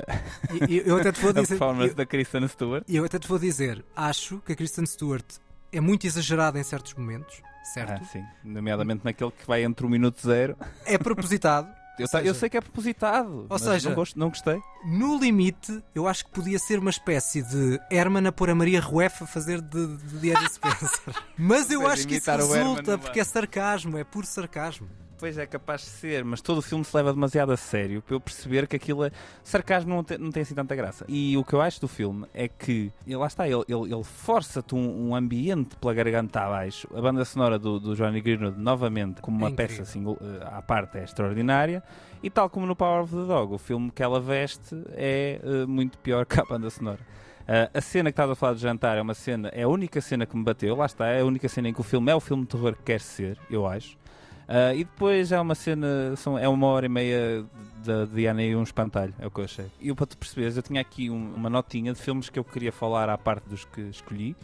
E- e eu até te vou
a
dizer.
performance
eu-
da Kristen Stewart.
Eu até te vou dizer, acho que a Kristen Stewart é muito exagerada em certos momentos, certo?
Ah, sim. Nomeadamente naquele que vai entre o minuto zero.
É propositado.
Eu,
Ou
ta- eu
seja-
sei que é propositado. mas
seja-
não, gosto, não gostei.
No limite, eu acho que podia ser uma espécie de Herman a pôr a Maria Rueff a fazer de, de Diana Spencer. Mas eu acho que isso resulta porque é sarcasmo, é puro sarcasmo.
Pois é capaz de ser, mas todo o filme se leva demasiado a sério para eu perceber que aquilo é. Sarcasmo não tem, não tem assim tanta graça. E o que eu acho do filme é que, e lá está, ele, ele, ele força-te um, um ambiente pela garganta abaixo. A banda sonora do, do Johnny Greenwood, novamente, como uma
É
peça single, eh, à parte, é extraordinária. E tal como no Power of the Dog, o filme que ela veste é eh, muito pior que a banda sonora. Uh, a cena que estás a falar de jantar é uma cena, é a única cena que me bateu, lá está, é a única cena em que o filme é o filme de terror que quer ser, eu acho. Uh, e depois é uma cena, são, é uma hora e meia da Diana e um espantalho, é o que eu achei. E para tu perceberes, eu tinha aqui um- uma notinha de filmes que eu queria falar à parte dos que escolhi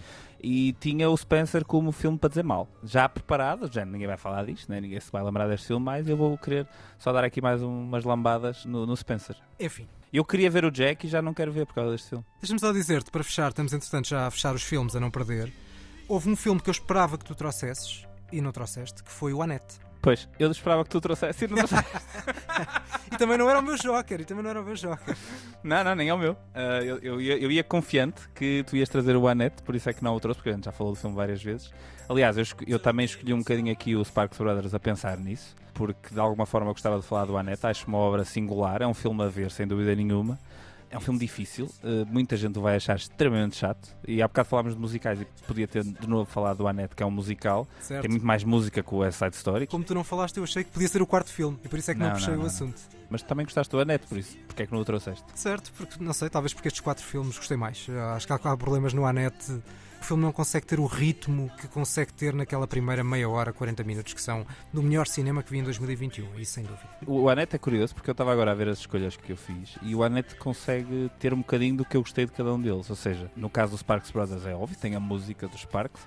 e tinha o Spencer como filme para dizer mal. Já preparado, já ninguém vai falar disto, né? ninguém se vai lembrar deste filme, mas eu vou querer só dar aqui mais um- umas lambadas no, no Spencer.
Enfim.
Eu queria ver o Jack e já não quero ver por causa deste filme.
Deixa-me só dizer-te, para fechar, estamos entretanto já a fechar os filmes, a não perder. Houve um filme que eu esperava que tu trouxesses e não trouxeste, que foi o Anete.
Pois, eu esperava que tu trouxesse e não trouxeste.
E também não era o meu Joker, e também não era o meu Joker.
Não, não, nem é o meu. Ah, eu, eu ia, eu ia confiante que tu ias trazer o Annette, por isso é que não o trouxe, porque a gente já falou do filme várias vezes. Aliás, eu, eu também escolhi um bocadinho aqui o Sparks Brothers a pensar nisso, porque de alguma forma eu gostava de falar do Annette. Acho uma obra singular, é um filme a ver, sem dúvida nenhuma. É um filme difícil, eh, muita gente o vai achar extremamente chato. E há bocado falámos de musicais e podia ter de novo falado do Annette, que é um musical.
Certo.
Tem muito mais música que o West Side Story.
Como tu não falaste, eu achei que podia ser o quarto filme, e por isso é que não,
Não,
puxei
não,
o
não.
assunto.
Mas também gostaste do Annette, por isso. Porque é que não o trouxeste?
Certo, porque não sei, talvez porque estes quatro filmes gostei mais. Acho que há, problemas no Anete. O filme não consegue ter o ritmo que consegue ter naquela primeira meia hora, 40 minutos, que são do melhor cinema que vi em 2021, isso sem dúvida.
O Anete é curioso porque eu estava agora a ver as escolhas que eu fiz e o Anete consegue ter um bocadinho do que eu gostei de cada um deles. Ou seja, no caso dos Sparks Brothers é óbvio, tem a música dos Sparks,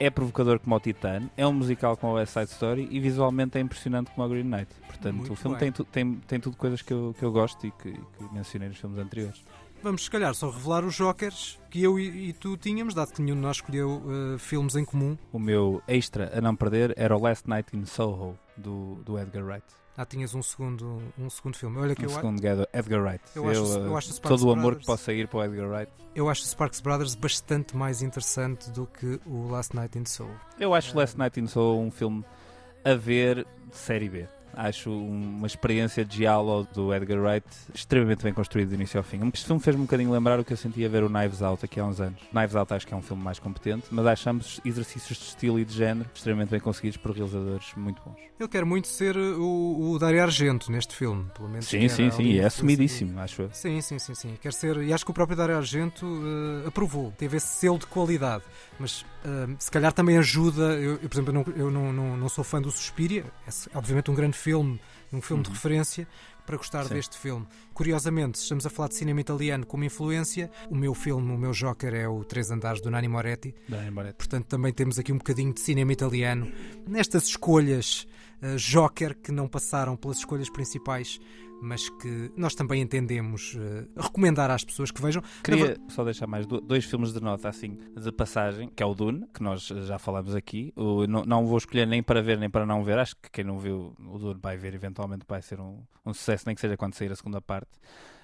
é provocador como o Titan, é um musical como o West Side Story e visualmente é impressionante como o Green Knight. Portanto,
Muito
o filme
bem.
tem, tu- tem, tem tudo coisas que eu, que eu gosto e que, que mencionei nos filmes anteriores.
Vamos, se calhar, só revelar os jokers que eu e, e tu tínhamos, dado que nenhum de nós escolheu eh, filmes em comum.
O meu extra a não perder era o Last Night in Soho, do, do Edgar Wright.
Ah, tinhas um segundo, um segundo filme. Olha que
Um
eu,
segundo Edgar- Edgar Wright.
Eu acho-
eh,
eu acho Sparks
todo o amor
Brothers-
que possa ir para o Edgar Wright.
eu acho Sparks Brothers bastante mais interessante do que o Last Night in Soul.
Eu acho Last Night in Soho um filme a ver de série B. Acho um- uma experiência de giallo do Edgar Wright extremamente bem construído do início ao fim. Este filme fez-me um bocadinho lembrar o que eu sentia a ver o Knives Out aqui há uns anos. Knives Out acho que é um filme mais competente, mas acho ambos exercícios de estilo e de género extremamente bem conseguidos por realizadores muito bons.
Ele quer muito ser o, o Dario Argento neste filme, pelo menos.
Sim, sim, sim, e é assumidíssimo, acho eu.
Sim, sim, sim, sim. Quer ser, e acho que o próprio Dario Argento eh, aprovou, teve esse selo de qualidade. Mas eh, se calhar também ajuda. Eu, eu, por exemplo, eu, não, eu não, não, não sou fã do Suspiria, é s- obviamente um grande filme, um filme de
Uhum.
referência para gostar
Sim.
deste filme. Curiosamente, se estamos a falar de cinema italiano como influência, o meu filme, o meu Joker é o Três Andares do Nani Moretti.
Dani Moretti.
Portanto, também temos aqui um bocadinho de cinema italiano nestas escolhas Joker que não passaram pelas escolhas principais, mas que nós também entendemos eh, recomendar às pessoas que vejam. Na
Queria
ver-
só deixar mais do- dois filmes de nota assim de passagem, que é o Dune, que nós já falamos aqui. O- não, não vou escolher nem para ver nem para não ver. Acho que quem não viu o Dune vai ver, eventualmente vai ser um, um sucesso, nem que seja quando sair a segunda parte.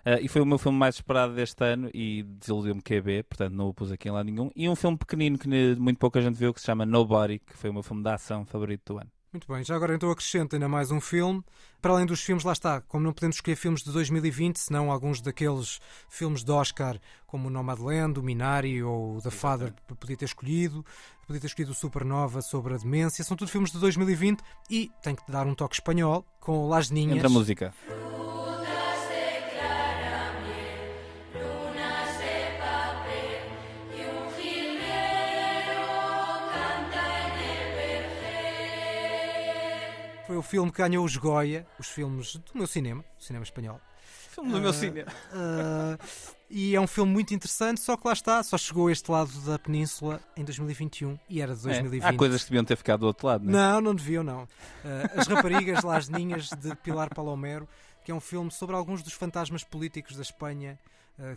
Ah, e foi o meu filme mais esperado deste ano e desiludiu-me QB, portanto não o pus aqui em lado nenhum. E um filme pequenino que muito pouca gente viu que se chama Nobody, que foi o meu filme de ação favorito do ano.
Muito bem, já agora então acrescento ainda mais um filme. Para além dos filmes, lá está, como não podemos escolher filmes de 2020, senão alguns daqueles filmes de Oscar, como o Nomadland, o Minari ou o The Father, podia ter escolhido, podia ter escolhido o Supernova sobre a demência, são tudo filmes de 2020 e tem que dar um toque espanhol com Las Ninhas.
Entra a música.
Foi o filme que ganhou os Goya, os filmes do meu cinema, cinema espanhol.
Filme do meu
Ah,
cinema.
ah, e é um filme muito interessante, só que lá está, só chegou a este lado da península em 2021 e era de
É,
2020.
há coisas que deviam ter ficado do outro lado, não é?
Não, não deviam, não. Ah, As Raparigas Las Ninhas, de Pilar Palomero, que é um filme sobre alguns dos fantasmas políticos da Espanha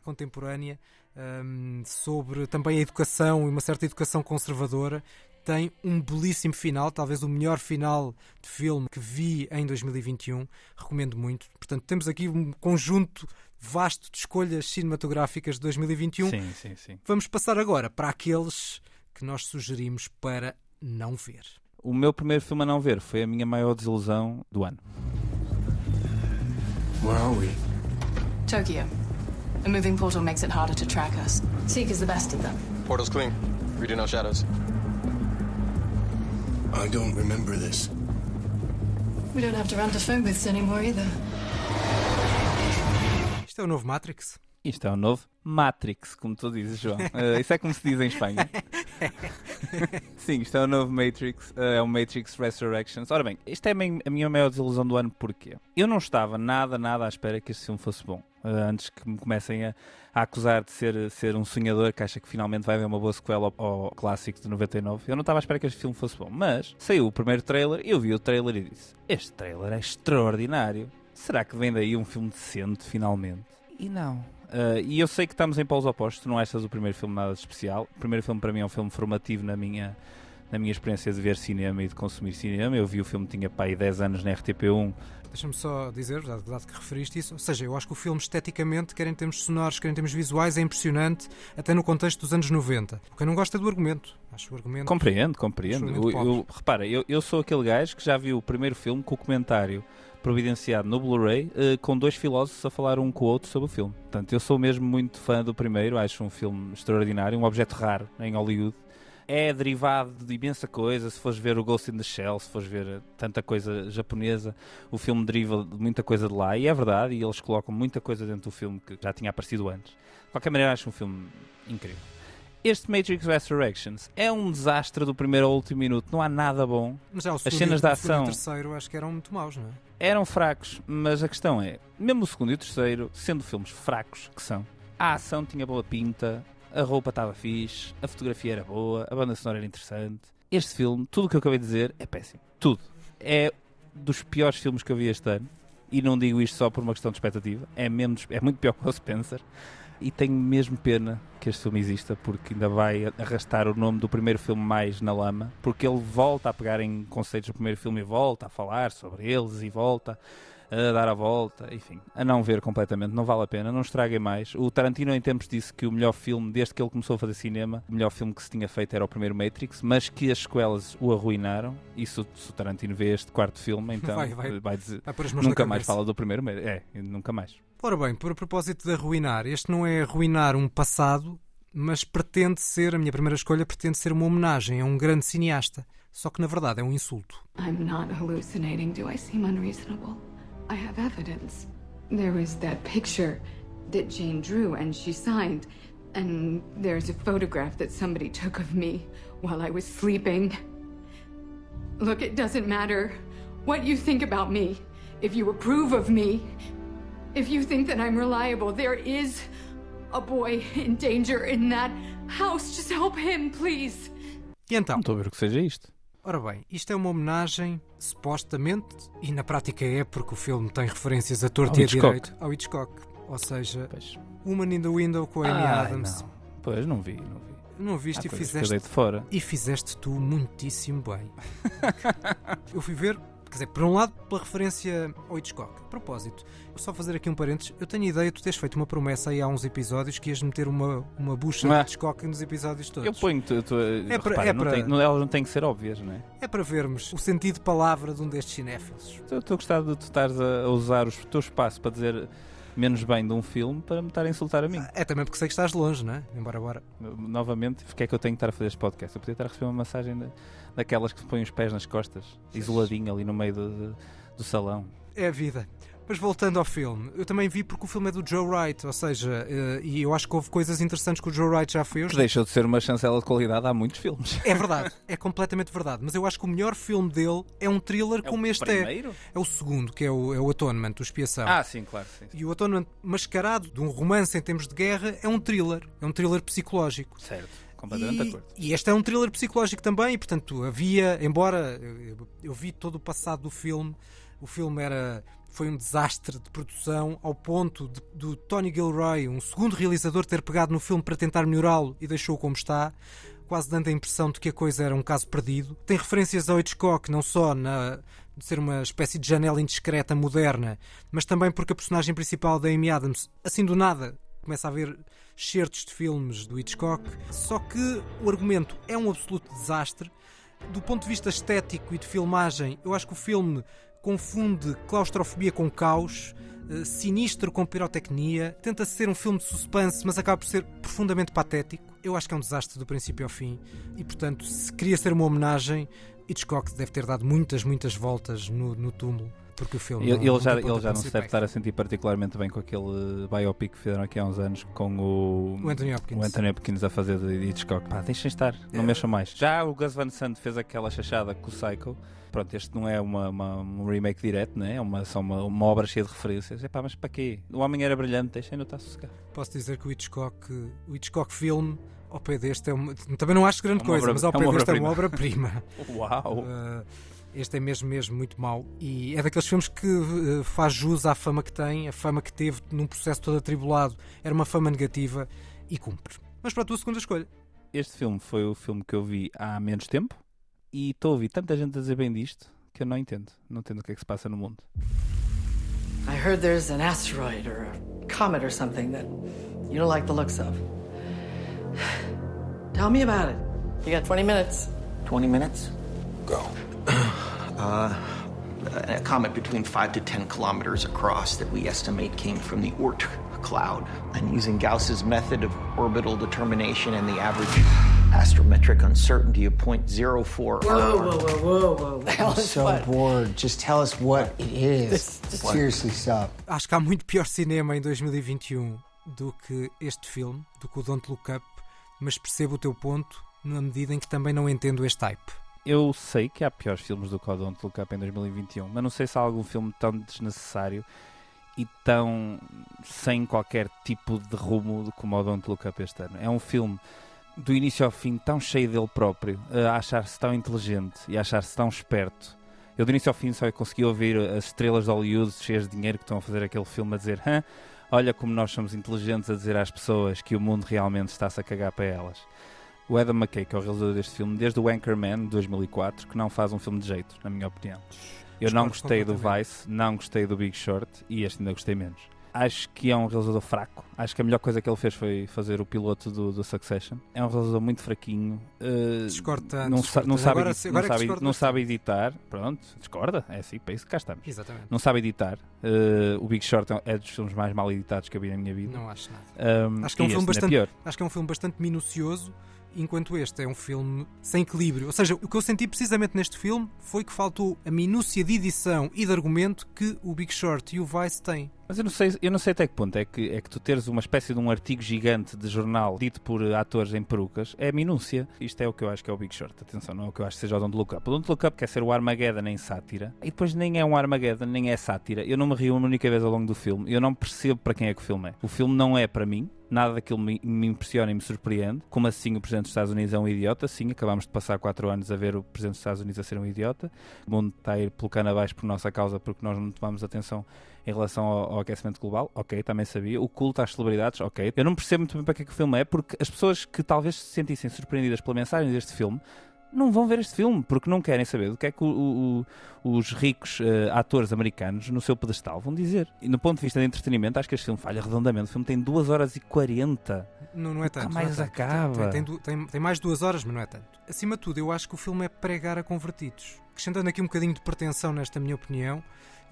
contemporânea, ahm, sobre também a educação e uma certa educação conservadora. Tem um belíssimo final, talvez o melhor final de filme que vi em 2021. Recomendo muito. Portanto, temos aqui um conjunto vasto de escolhas cinematográficas de 2021.
Sim, sim, sim.
Vamos passar agora para aqueles que nós sugerimos para não ver.
O meu primeiro filme a não ver foi a minha maior desilusão do ano.
Where are we?
Tokyo. A moving portal makes it harder to track us. Seeker's the best of them.
Portal's clean. We do no shadows.
I don't remember this.
We don't have to run to phone booths anymore either.
Isto é o novo Matrix.
Isto é o novo Matrix, como tu dizes, João. Eh, isso é como se diz em Espanha. Sim, isto é o novo Matrix, eh, é o Matrix Resurrections. Ora bem, isto é a min- a minha maior desilusão do ano, porquê? Eu não estava nada, nada à espera que este filme fosse bom. Eh, antes que me comecem a, a acusar de ser, ser um sonhador que acha que finalmente vai haver uma boa sequela ao, ao clássico de 99. Eu não estava à espera que este filme fosse bom. Mas saiu o primeiro trailer, eu vi o trailer e disse: Este trailer é extraordinário. Será que vem daí um filme decente, finalmente? E não. Uh, e eu sei que estamos em polos opostos, não achas o primeiro filme nada de especial. O primeiro filme para mim é um filme formativo na minha, na minha experiência de ver cinema e de consumir cinema. Eu vi o filme, tinha pai 10 anos na RTP1.
Deixa-me só dizer, dado que referiste isso, ou seja, eu acho que o filme esteticamente, quer em termos sonoros, quer em termos visuais, é impressionante, até no contexto dos anos 90. O que eu não gosto é do argumento. Acho o argumento.
Compreendo, compreendo. Eu, eu- repara, eu, eu sou aquele gajo que já viu o primeiro filme com o comentário providenciado no Blu-ray eh, com dois filósofos a falar um com o outro sobre o filme. Portanto, eu sou mesmo muito fã do primeiro, acho um filme extraordinário, um objeto raro em Hollywood. É derivado de imensa coisa. Se fores ver o Ghost in the Shell, se fores ver tanta coisa japonesa, o filme deriva de muita coisa de lá. E é verdade, e eles colocam muita coisa dentro do filme que já tinha aparecido antes. De qualquer maneira, acho um filme incrível. Este Matrix Resurrections é um desastre do primeiro ao último minuto. Não há nada bom.
Mas já o
As
segundo,
cenas da ação
o terceiro acho que eram muito maus, não é?
eram fracos, mas a questão é, mesmo o segundo e o terceiro, sendo filmes fracos que são, a ação tinha boa pinta, a roupa estava fixe, a fotografia era boa, a banda sonora era interessante. Este filme, tudo o que eu acabei de dizer, é péssimo. Tudo. É dos piores filmes que eu vi este ano. E não digo isto só por uma questão de expectativa, é, mesmo, é muito pior que o Spencer. E tenho mesmo pena que este filme exista, porque ainda vai arrastar o nome do primeiro filme mais na lama, porque ele volta a pegar em conceitos do primeiro filme e volta a falar sobre eles e volta a dar a volta, enfim, a não ver completamente, não vale a pena, não estraguem mais. O Tarantino em tempos disse que o melhor filme, desde que ele começou a fazer cinema, o melhor filme que se tinha feito era o primeiro Matrix, mas que as sequelas o arruinaram. E se o, se o Tarantino vê este quarto filme, então
Vai, vai.
dizer,
Vai na
nunca mais fala do primeiro Matrix. É, nunca mais.
Ora bem, por propósito de arruinar, este não é arruinar um passado, mas pretende ser, a minha primeira escolha, pretende ser uma homenagem a um grande cineasta. Só que na verdade é um insulto.
I'm not hallucinating. Do I seem unreasonable? I have evidence. There was that picture that Jane drew and she signed. And there's a photograph that somebody took of me while I was sleeping. Look, it doesn't matter what you think about me. If you approve of me, if you think that I'm reliable, there is a boy in danger in that house. Just help him, please.
E então?
Não estou a ver o que seja isto.
Ora bem, isto é uma homenagem, supostamente, e na prática é porque o filme tem referências a torto e a
Hitchcock.
direito ao Hitchcock. Ou seja, Woman in the Window com a Amy
Ai,
Adams.
não. Pois, não vi, não vi.
Não viste
Há
e
coisas que eu
fizeste.
deito fora.
E fizeste tu muitíssimo bem. eu fui ver, quer dizer, por um lado, pela referência ao Hitchcock. A propósito, só fazer aqui um parênteses, eu tenho a ideia de tu teres feito uma promessa aí há uns episódios que ias meter uma, uma bucha
Ah.
de Hitchcock nos episódios todos.
Eu ponho, tu, tu,
É para-
repara,
é
não
para-
tem- não- elas não têm que ser óbvias, não é?
É para vermos o sentido de palavra de um destes cinéfilos.
Estou estou a gostar de tu estares a usar o teu espaço para dizer menos bem de um filme para me estar a insultar a mim.
É também porque sei que estás longe, não é? Embora agora.
Novamente, porque é que eu tenho que estar a fazer este podcast? Eu podia estar a receber uma massagem da- daquelas que se põem os pés nas costas, isoladinho ali no meio do, do- salão.
É a vida. Mas voltando ao filme, eu também vi porque o filme é do Joe Wright, ou seja, eh, e eu acho que houve coisas interessantes que o Joe Wright já fez.
Que deixou de ser uma chancela de qualidade há muitos filmes.
É verdade, é completamente verdade. Mas eu acho que o melhor filme dele é um thriller
É
como este
primeiro?
é. É o segundo, que é o, é o Atonement, o Expiação.
Ah, sim, claro. Sim, sim.
E o Atonement, mascarado de um romance em termos de guerra, é um thriller. É um thriller psicológico.
Certo, completamente de
E,
acordo.
e este é um thriller psicológico também, e portanto havia, embora eu, eu- vi todo o passado do filme, o filme era foi um desastre de produção ao ponto de- do Tony Gilroy, um segundo realizador, ter pegado no filme para tentar melhorá-lo e deixou-o como está, quase dando a impressão de que a coisa era um caso perdido. Tem referências ao Hitchcock, não só na de ser uma espécie de janela indiscreta moderna, mas também porque a personagem principal da Amy Adams, assim do nada, começa a ver certos de filmes do Hitchcock, só que o argumento é um absoluto desastre. Do ponto de vista estético e de filmagem, eu acho que o filme confunde claustrofobia com caos, eh, sinistro com pirotecnia, tenta ser um filme de suspense, mas acaba por ser profundamente patético. Eu acho que é um desastre do princípio ao fim e, portanto, se queria ser uma homenagem, Hitchcock deve ter dado muitas, muitas voltas no, no túmulo, porque o filme.
Ele,
não-
ele já, ele já não se deve estar a sentir particularmente bem com aquele biopic que fizeram aqui há uns anos com o,
O Anthony Hopkins.
o Anthony Hopkins a fazer de Hitchcock. Pá, deixem estar, não mexam mais. Já o Gus Van Sant fez aquela chachada com o Psycho. Pronto, este não é uma, uma- um remake direto, né? é uma, só uma, uma obra cheia de referências. Epá, mas para quê? O homem era brilhante, deixem-no estar sossegado.
Posso dizer que o Hitchcock, o Hitchcock filme, ao pé deste, é uma, também não acho grande
É
coisa,
obra-
mas ao
é
pé
uma
deste é uma
obra-prima.
obra-prima.
Uau!
Uh, este é mesmo, mesmo muito mau. E é daqueles filmes que uh, faz jus à fama que tem, a fama que teve num processo todo atribulado. Era uma fama negativa e cumpre. Mas para a tua segunda escolha.
Este filme foi o filme que eu vi há menos tempo e estou a ouvir tanta gente a dizer bem disto que eu não entendo. Não entendo o que é que se passa no mundo.
I heard there's an asteroid or a comet or something that you don't like the looks of. Tell me about it. You got 20 minutes.
20 minutes? Go. Uh, a comet between 5 to 10 kilometers across that we estimate came from the Oort cloud. And using Gauss's method of orbital determination and the average astrometric uncertainty of 0.04.
Whoa, whoa, whoa, whoa, whoa. The hell
I'm so
what?
bored. Just tell us what it is.
This- this-
Seriously, stop.
Acho que há muito pior cinema em 2021 do que este filme, do que o Don't Look Up, mas percebo o teu ponto na medida em que também não entendo este type.
Eu sei que há piores filmes do que o Don't Look Up em 2021, mas não sei se há algum filme tão desnecessário e tão sem qualquer tipo de rumo como o Don't Look Up este ano. É um filme do início ao fim tão cheio dele próprio, a achar-se tão inteligente e a achar-se tão esperto. Eu do início ao fim só consegui ouvir as estrelas de Hollywood cheias de dinheiro que estão a fazer aquele filme a dizer Hã? olha como nós somos inteligentes a dizer às pessoas que o mundo realmente está-se a cagar para elas. O Adam McKay, que é o realizador deste filme, desde o Anchorman, de 2004, que não faz um filme de jeito, na minha opinião. Eu não gostei do. Vice, não gostei do Big Short e este ainda gostei menos. Acho que é um realizador fraco. Acho que a melhor coisa que ele fez foi fazer o piloto do, do Succession. É um realizador muito fraquinho. Uh,
Discordo tanto,
não, sa- sabe,
Agora
não
é
sabe,
discordo
não sabe editar. Pronto, discorda. É assim, para isso que cá estamos.
Exatamente.
Não sabe editar. Uh, o Big Short é- é dos filmes mais mal editados que eu vi na minha vida.
Não acho nada.
Um,
acho, que é um filme
ainda
bastante,
pior.
acho que é um filme bastante minucioso, enquanto este é um filme sem equilíbrio. Ou seja, o que eu senti precisamente neste filme foi que faltou a minúcia de edição e de argumento que o Big Short e o Vice têm.
Mas eu não sei, eu não sei até que ponto é que, é que tu teres uma espécie de um artigo gigante de jornal dito por atores em perucas é minúcia. Isto é o que eu acho que é o Big Short. Atenção, não é o que eu acho que seja o Don't Look Up. O Don't Look Up quer ser o Armageddon em sátira e depois nem é um Armageddon, nem é sátira. Eu não me rio uma única vez ao longo do filme. Eu não percebo para quem é que o filme é. O filme não é para mim. Nada daquilo me, me impressiona e me surpreende. Como assim o Presidente dos Estados Unidos é um idiota? Sim, acabámos de passar quatro anos a ver o Presidente dos Estados Unidos a ser um idiota. O mundo está a ir pelo cano abaixo por nossa causa porque nós não tomamos atenção em relação ao, ao aquecimento global, ok, também sabia. O culto às celebridades, ok. Eu não percebo muito bem para que é que o filme é, porque as pessoas que talvez se sentissem surpreendidas pela mensagem deste filme não vão ver este filme, porque não querem saber do que é que o- o- os ricos eh, atores americanos no seu pedestal vão dizer. E no ponto de vista de entretenimento, acho que este filme falha redondamente. O filme tem 2 horas e 40.
Não, não é tanto.
Nunca
é
mais
tanto.
acaba.
Tem, tem, tem- tem mais de duas horas, mas não é tanto. Acima de tudo, eu acho que o filme é pregar a convertidos. Acrescentando aqui um bocadinho de pretensão nesta minha opinião,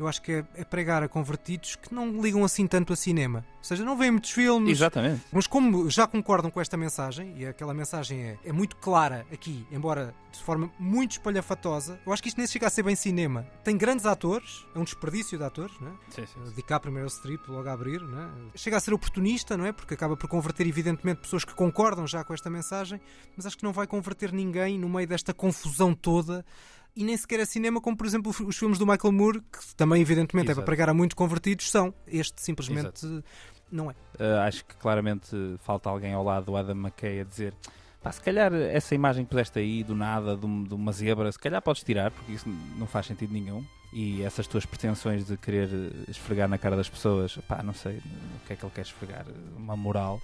eu acho que é, é pregar a convertidos que não ligam assim tanto a cinema. Ou seja, não veem muitos filmes.
Exatamente.
Mas como já concordam com esta mensagem, e aquela mensagem é, é muito clara aqui, embora de forma muito espalhafatosa, eu acho que isto nem chega a ser bem cinema. Tem grandes atores, é um desperdício de atores, não é?
Sim, sim, sim.
DiCaprio Meryl Streep logo a abrir, não é? Chega a ser oportunista, não é? Porque acaba por converter evidentemente pessoas que concordam já com esta mensagem, mas acho que não vai converter ninguém no meio desta confusão toda. E nem sequer é cinema, como por exemplo os filmes do Michael Moore, que também evidentemente é
Exato.
para pregar a muitos convertidos, são. Este simplesmente não é.
Uh, acho que claramente falta alguém ao lado do Adam McKay a dizer pá, se calhar essa imagem que puseste aí do nada, de, de uma zebra, se calhar podes tirar, porque isso não faz sentido nenhum. E essas tuas pretensões de querer esfregar na cara das pessoas, pá, não sei o que é que ele quer esfregar, uma moral,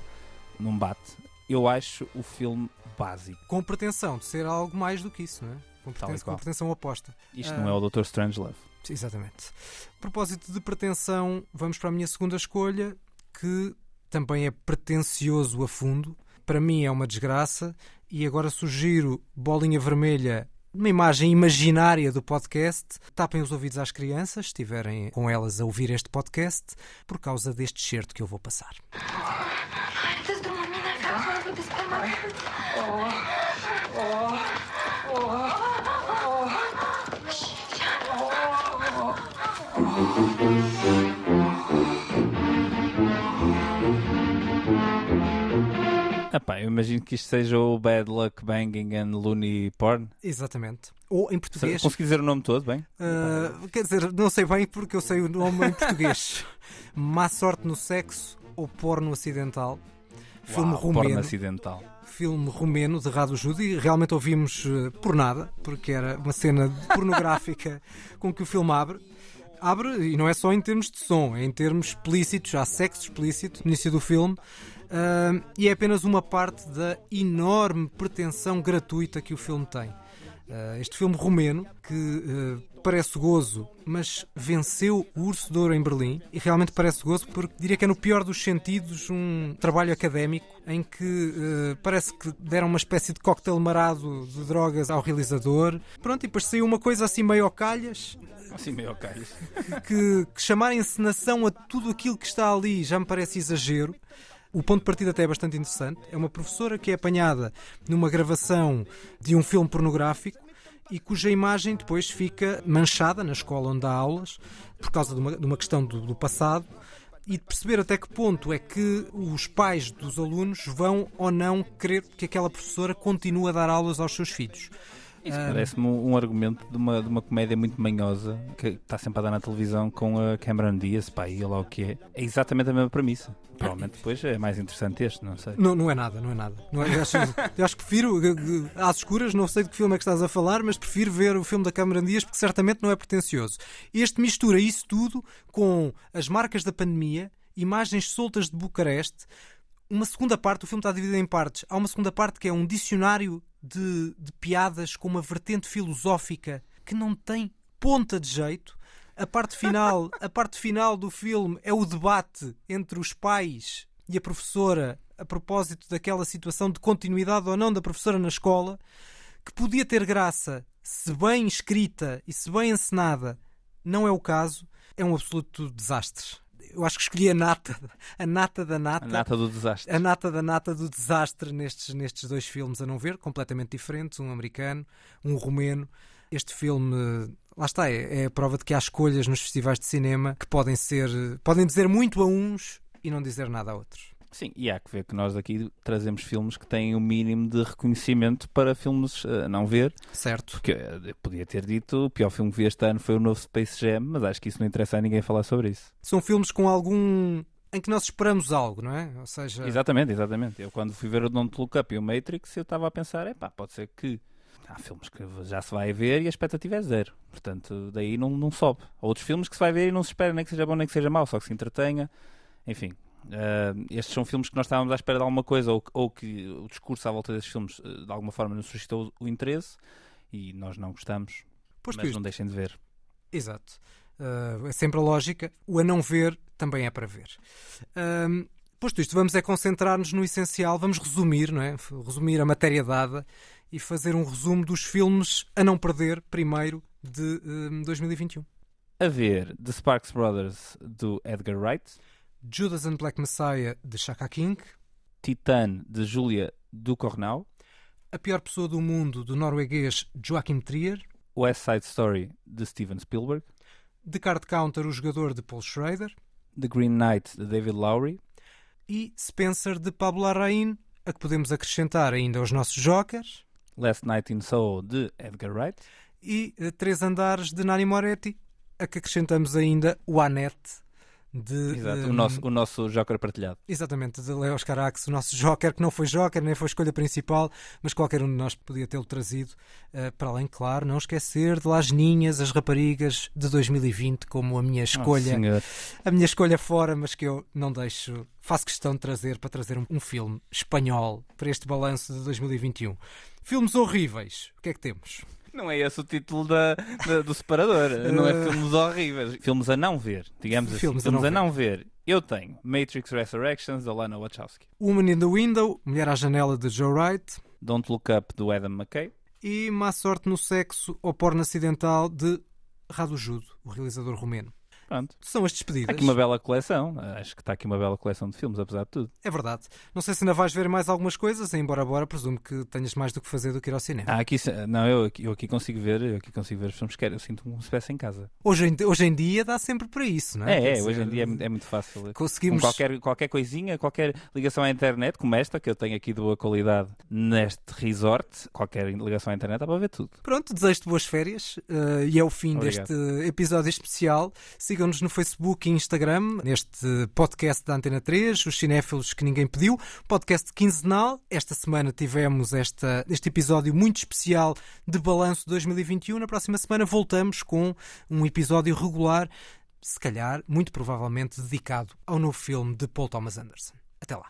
não bate. Eu acho o filme básico.
Com pretensão de ser algo mais do que isso, não é? Com,
Tal
pretensão,
qual.
com pretensão oposta.
Isto
Ah,
não é o Dr. Strangelove.
Exatamente. A propósito de pretensão, vamos para a minha segunda escolha, que também é pretencioso a fundo. Para mim é uma desgraça. E agora sugiro bolinha vermelha, uma imagem imaginária do podcast. Tapem os ouvidos às crianças, se estiverem com elas a ouvir este podcast, por causa deste certo que eu vou passar.
De uma mina acaba de despertar.
Ah, pá, eu imagino que isto seja o Bad Luck Banging and Looney Porn.
Exatamente. Ou em português.
Consegui dizer o nome todo, bem?
Ah, quer dizer, não sei bem porque eu sei o nome em português. Má sorte no sexo ou porno acidental. Filme
Uau, porno acidental.
Filme romeno de Rado Judi. Realmente ouvimos eh, por nada, porque era uma cena pornográfica com que o filme abre. Abre, e não é só em termos de som, é em termos explícitos, há sexo explícito no início do filme. ah, e é apenas uma parte da enorme pretensão gratuita que o filme tem. Ah, este filme romeno, que ah, parece gozo, mas venceu o Urso de Ouro em Berlim, e realmente parece gozo porque diria que é no pior dos sentidos um trabalho académico em que parece que deram uma espécie de coquetel marado de drogas ao realizador. Pronto, e depois saiu uma coisa assim meio calhas,
Assim meio
que, que chamar encenação a tudo aquilo que está ali já me parece exagero. O ponto de partida até é bastante interessante. É uma professora que é apanhada numa gravação de um filme pornográfico e cuja imagem depois fica manchada na escola onde dá aulas por causa de uma, de uma questão do, do passado e de perceber até que ponto é que os pais dos alunos vão ou não querer que aquela professora continue a dar aulas aos seus filhos.
Isso
Ah,
parece-me um, um argumento de uma, de uma comédia muito manhosa que está sempre a dar na televisão com a Cameron Diaz, pá, e lá o que é. É exatamente a mesma premissa. Provavelmente depois é mais interessante este, não sei.
Não, não é nada, não é nada. Não é- eu, acho, eu acho que prefiro, às escuras, não sei de que filme é que estás a falar, mas prefiro ver o filme da Cameron Dias porque certamente não é pretencioso. Este mistura isso tudo com as marcas da pandemia imagens soltas de Bucareste. Uma segunda parte, o filme está dividido em partes. Há uma segunda parte que é um dicionário de, de piadas com uma vertente filosófica que não tem ponta de jeito. A parte final, a parte final do filme é o debate entre os pais e a professora a propósito daquela situação de continuidade ou não da professora na escola, que podia ter graça se bem escrita e se bem encenada, não é o caso, é um absoluto desastre. Eu acho que escolhi a nata, a nata da nata.
A nata do desastre.
A nata da nata do desastre nestes, nestes dois filmes, a não ver, completamente diferentes, um americano, um romeno. Este filme lá está, é, é, a prova de que há escolhas nos festivais de cinema que podem ser, podem dizer muito a uns e não dizer nada a outros.
Sim, e há que ver que nós aqui trazemos filmes que têm o um mínimo de reconhecimento para filmes a não ver.
Certo.
Porque eu podia ter dito o pior filme que vi este ano foi o novo Space Jam, mas acho que isso não interessa a ninguém falar sobre isso.
São filmes com algum. em que nós esperamos algo, não é? Ou seja.
Exatamente, exatamente. Eu quando fui ver o Don't Look Up e o Matrix, eu estava a pensar, é pá, pode ser que há filmes que já se vai ver e a expectativa é zero. Portanto, daí não, não sobe. Há outros filmes que se vai ver e não se espera nem que seja bom nem que seja mau, só que se entretenha. Enfim, uh, estes são filmes que nós estávamos à espera de alguma coisa ou, ou que o discurso à volta desses filmes uh, de alguma forma nos suscitou o interesse e nós não gostamos, pois mas não deixem de ver.
Exato. Uh, é sempre a lógica. O a não ver também é para ver. Uh, posto isto, vamos é concentrar-nos no essencial, vamos resumir, não é? Resumir a matéria dada e fazer um resumo dos filmes a não perder, primeiro, de um, 2021.
A ver The Sparks Brothers, do Edgar Wright.
Judas and Black Messiah, de Shaka King.
Titan, de Julia Ducournau.
A Pior Pessoa do Mundo, do norueguês Joachim Trier.
West Side Story, de Steven Spielberg.
The Card Counter, o jogador, de Paul Schrader.
The Green Knight, de David Lowry.
E Spencer, de Pablo Larraín, a que podemos acrescentar ainda os nossos jokers.
Last Night in Soho, de Edgar Wright.
E uh, Três Andares, de Nani Moretti, a que acrescentamos ainda o Annette, de,
Exato, um, o, nosso, o nosso Joker partilhado.
Exatamente, de Leos Carax, o nosso Joker, que não foi Joker, nem foi escolha principal, mas qualquer um de nós podia tê-lo trazido. Uh, para além, claro, não esquecer de Las Ninhas, as raparigas de 2020, como a minha escolha. Oh, a minha escolha fora, mas que eu não deixo. Faço questão de trazer para trazer um, um filme espanhol para este balanço de 2021. Filmes horríveis. O que é que temos?
Não é esse o título da, da do separador. Não é filmes horríveis. Filmes a não ver, digamos assim. Filmes, filmes a, não, a não ver. Eu tenho Matrix Resurrections, da Lana Wachowski.
Woman in the Window, Mulher à Janela, de Joe Wright.
Don't Look Up, do Adam McKay.
E Má Sorte no Sexo ou Porno Acidental, de Radu Judo, o realizador romeno.
Pronto.
São as despedidas.
Aqui uma bela coleção. Acho que está aqui uma bela coleção de filmes, apesar de tudo.
É verdade. Não sei se ainda vais ver mais algumas coisas, embora agora presumo que tenhas mais do que fazer do que ir ao cinema.
Ah, aqui, não, eu, eu aqui consigo ver, eu aqui consigo ver os filmes que quero. Eu sinto como se estivesse em casa.
Hoje em, hoje em dia dá sempre para isso, não é?
É, é hoje em dia é, é muito fácil. Conseguimos... Com qualquer, qualquer coisinha, qualquer ligação à internet, como esta, que eu tenho aqui de boa qualidade neste resort, qualquer ligação à internet dá para ver tudo.
Pronto, desejo-te boas férias uh, e é o fim Obrigado. deste episódio especial. Sigam-nos no Facebook e Instagram, neste podcast da Antena 3, os cinéfilos que ninguém pediu, podcast quinzenal. Esta semana tivemos esta, este episódio muito especial de balanço 2021. Na próxima semana voltamos com um episódio regular, se calhar, muito provavelmente dedicado ao novo filme de Paul Thomas Anderson. Até lá.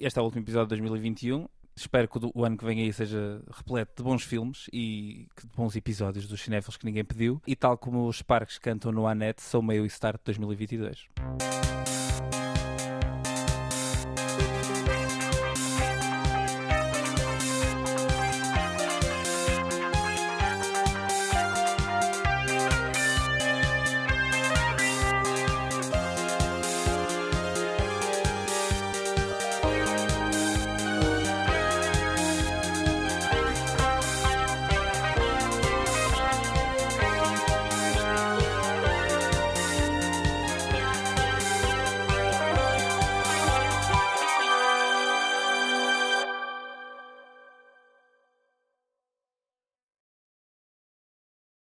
Este é o último episódio de 2021 espero que o ano que vem aí seja repleto de bons filmes e de bons episódios dos cinéfilos que ninguém pediu. E tal como os parques cantam no Anete, sou meio Start 2022.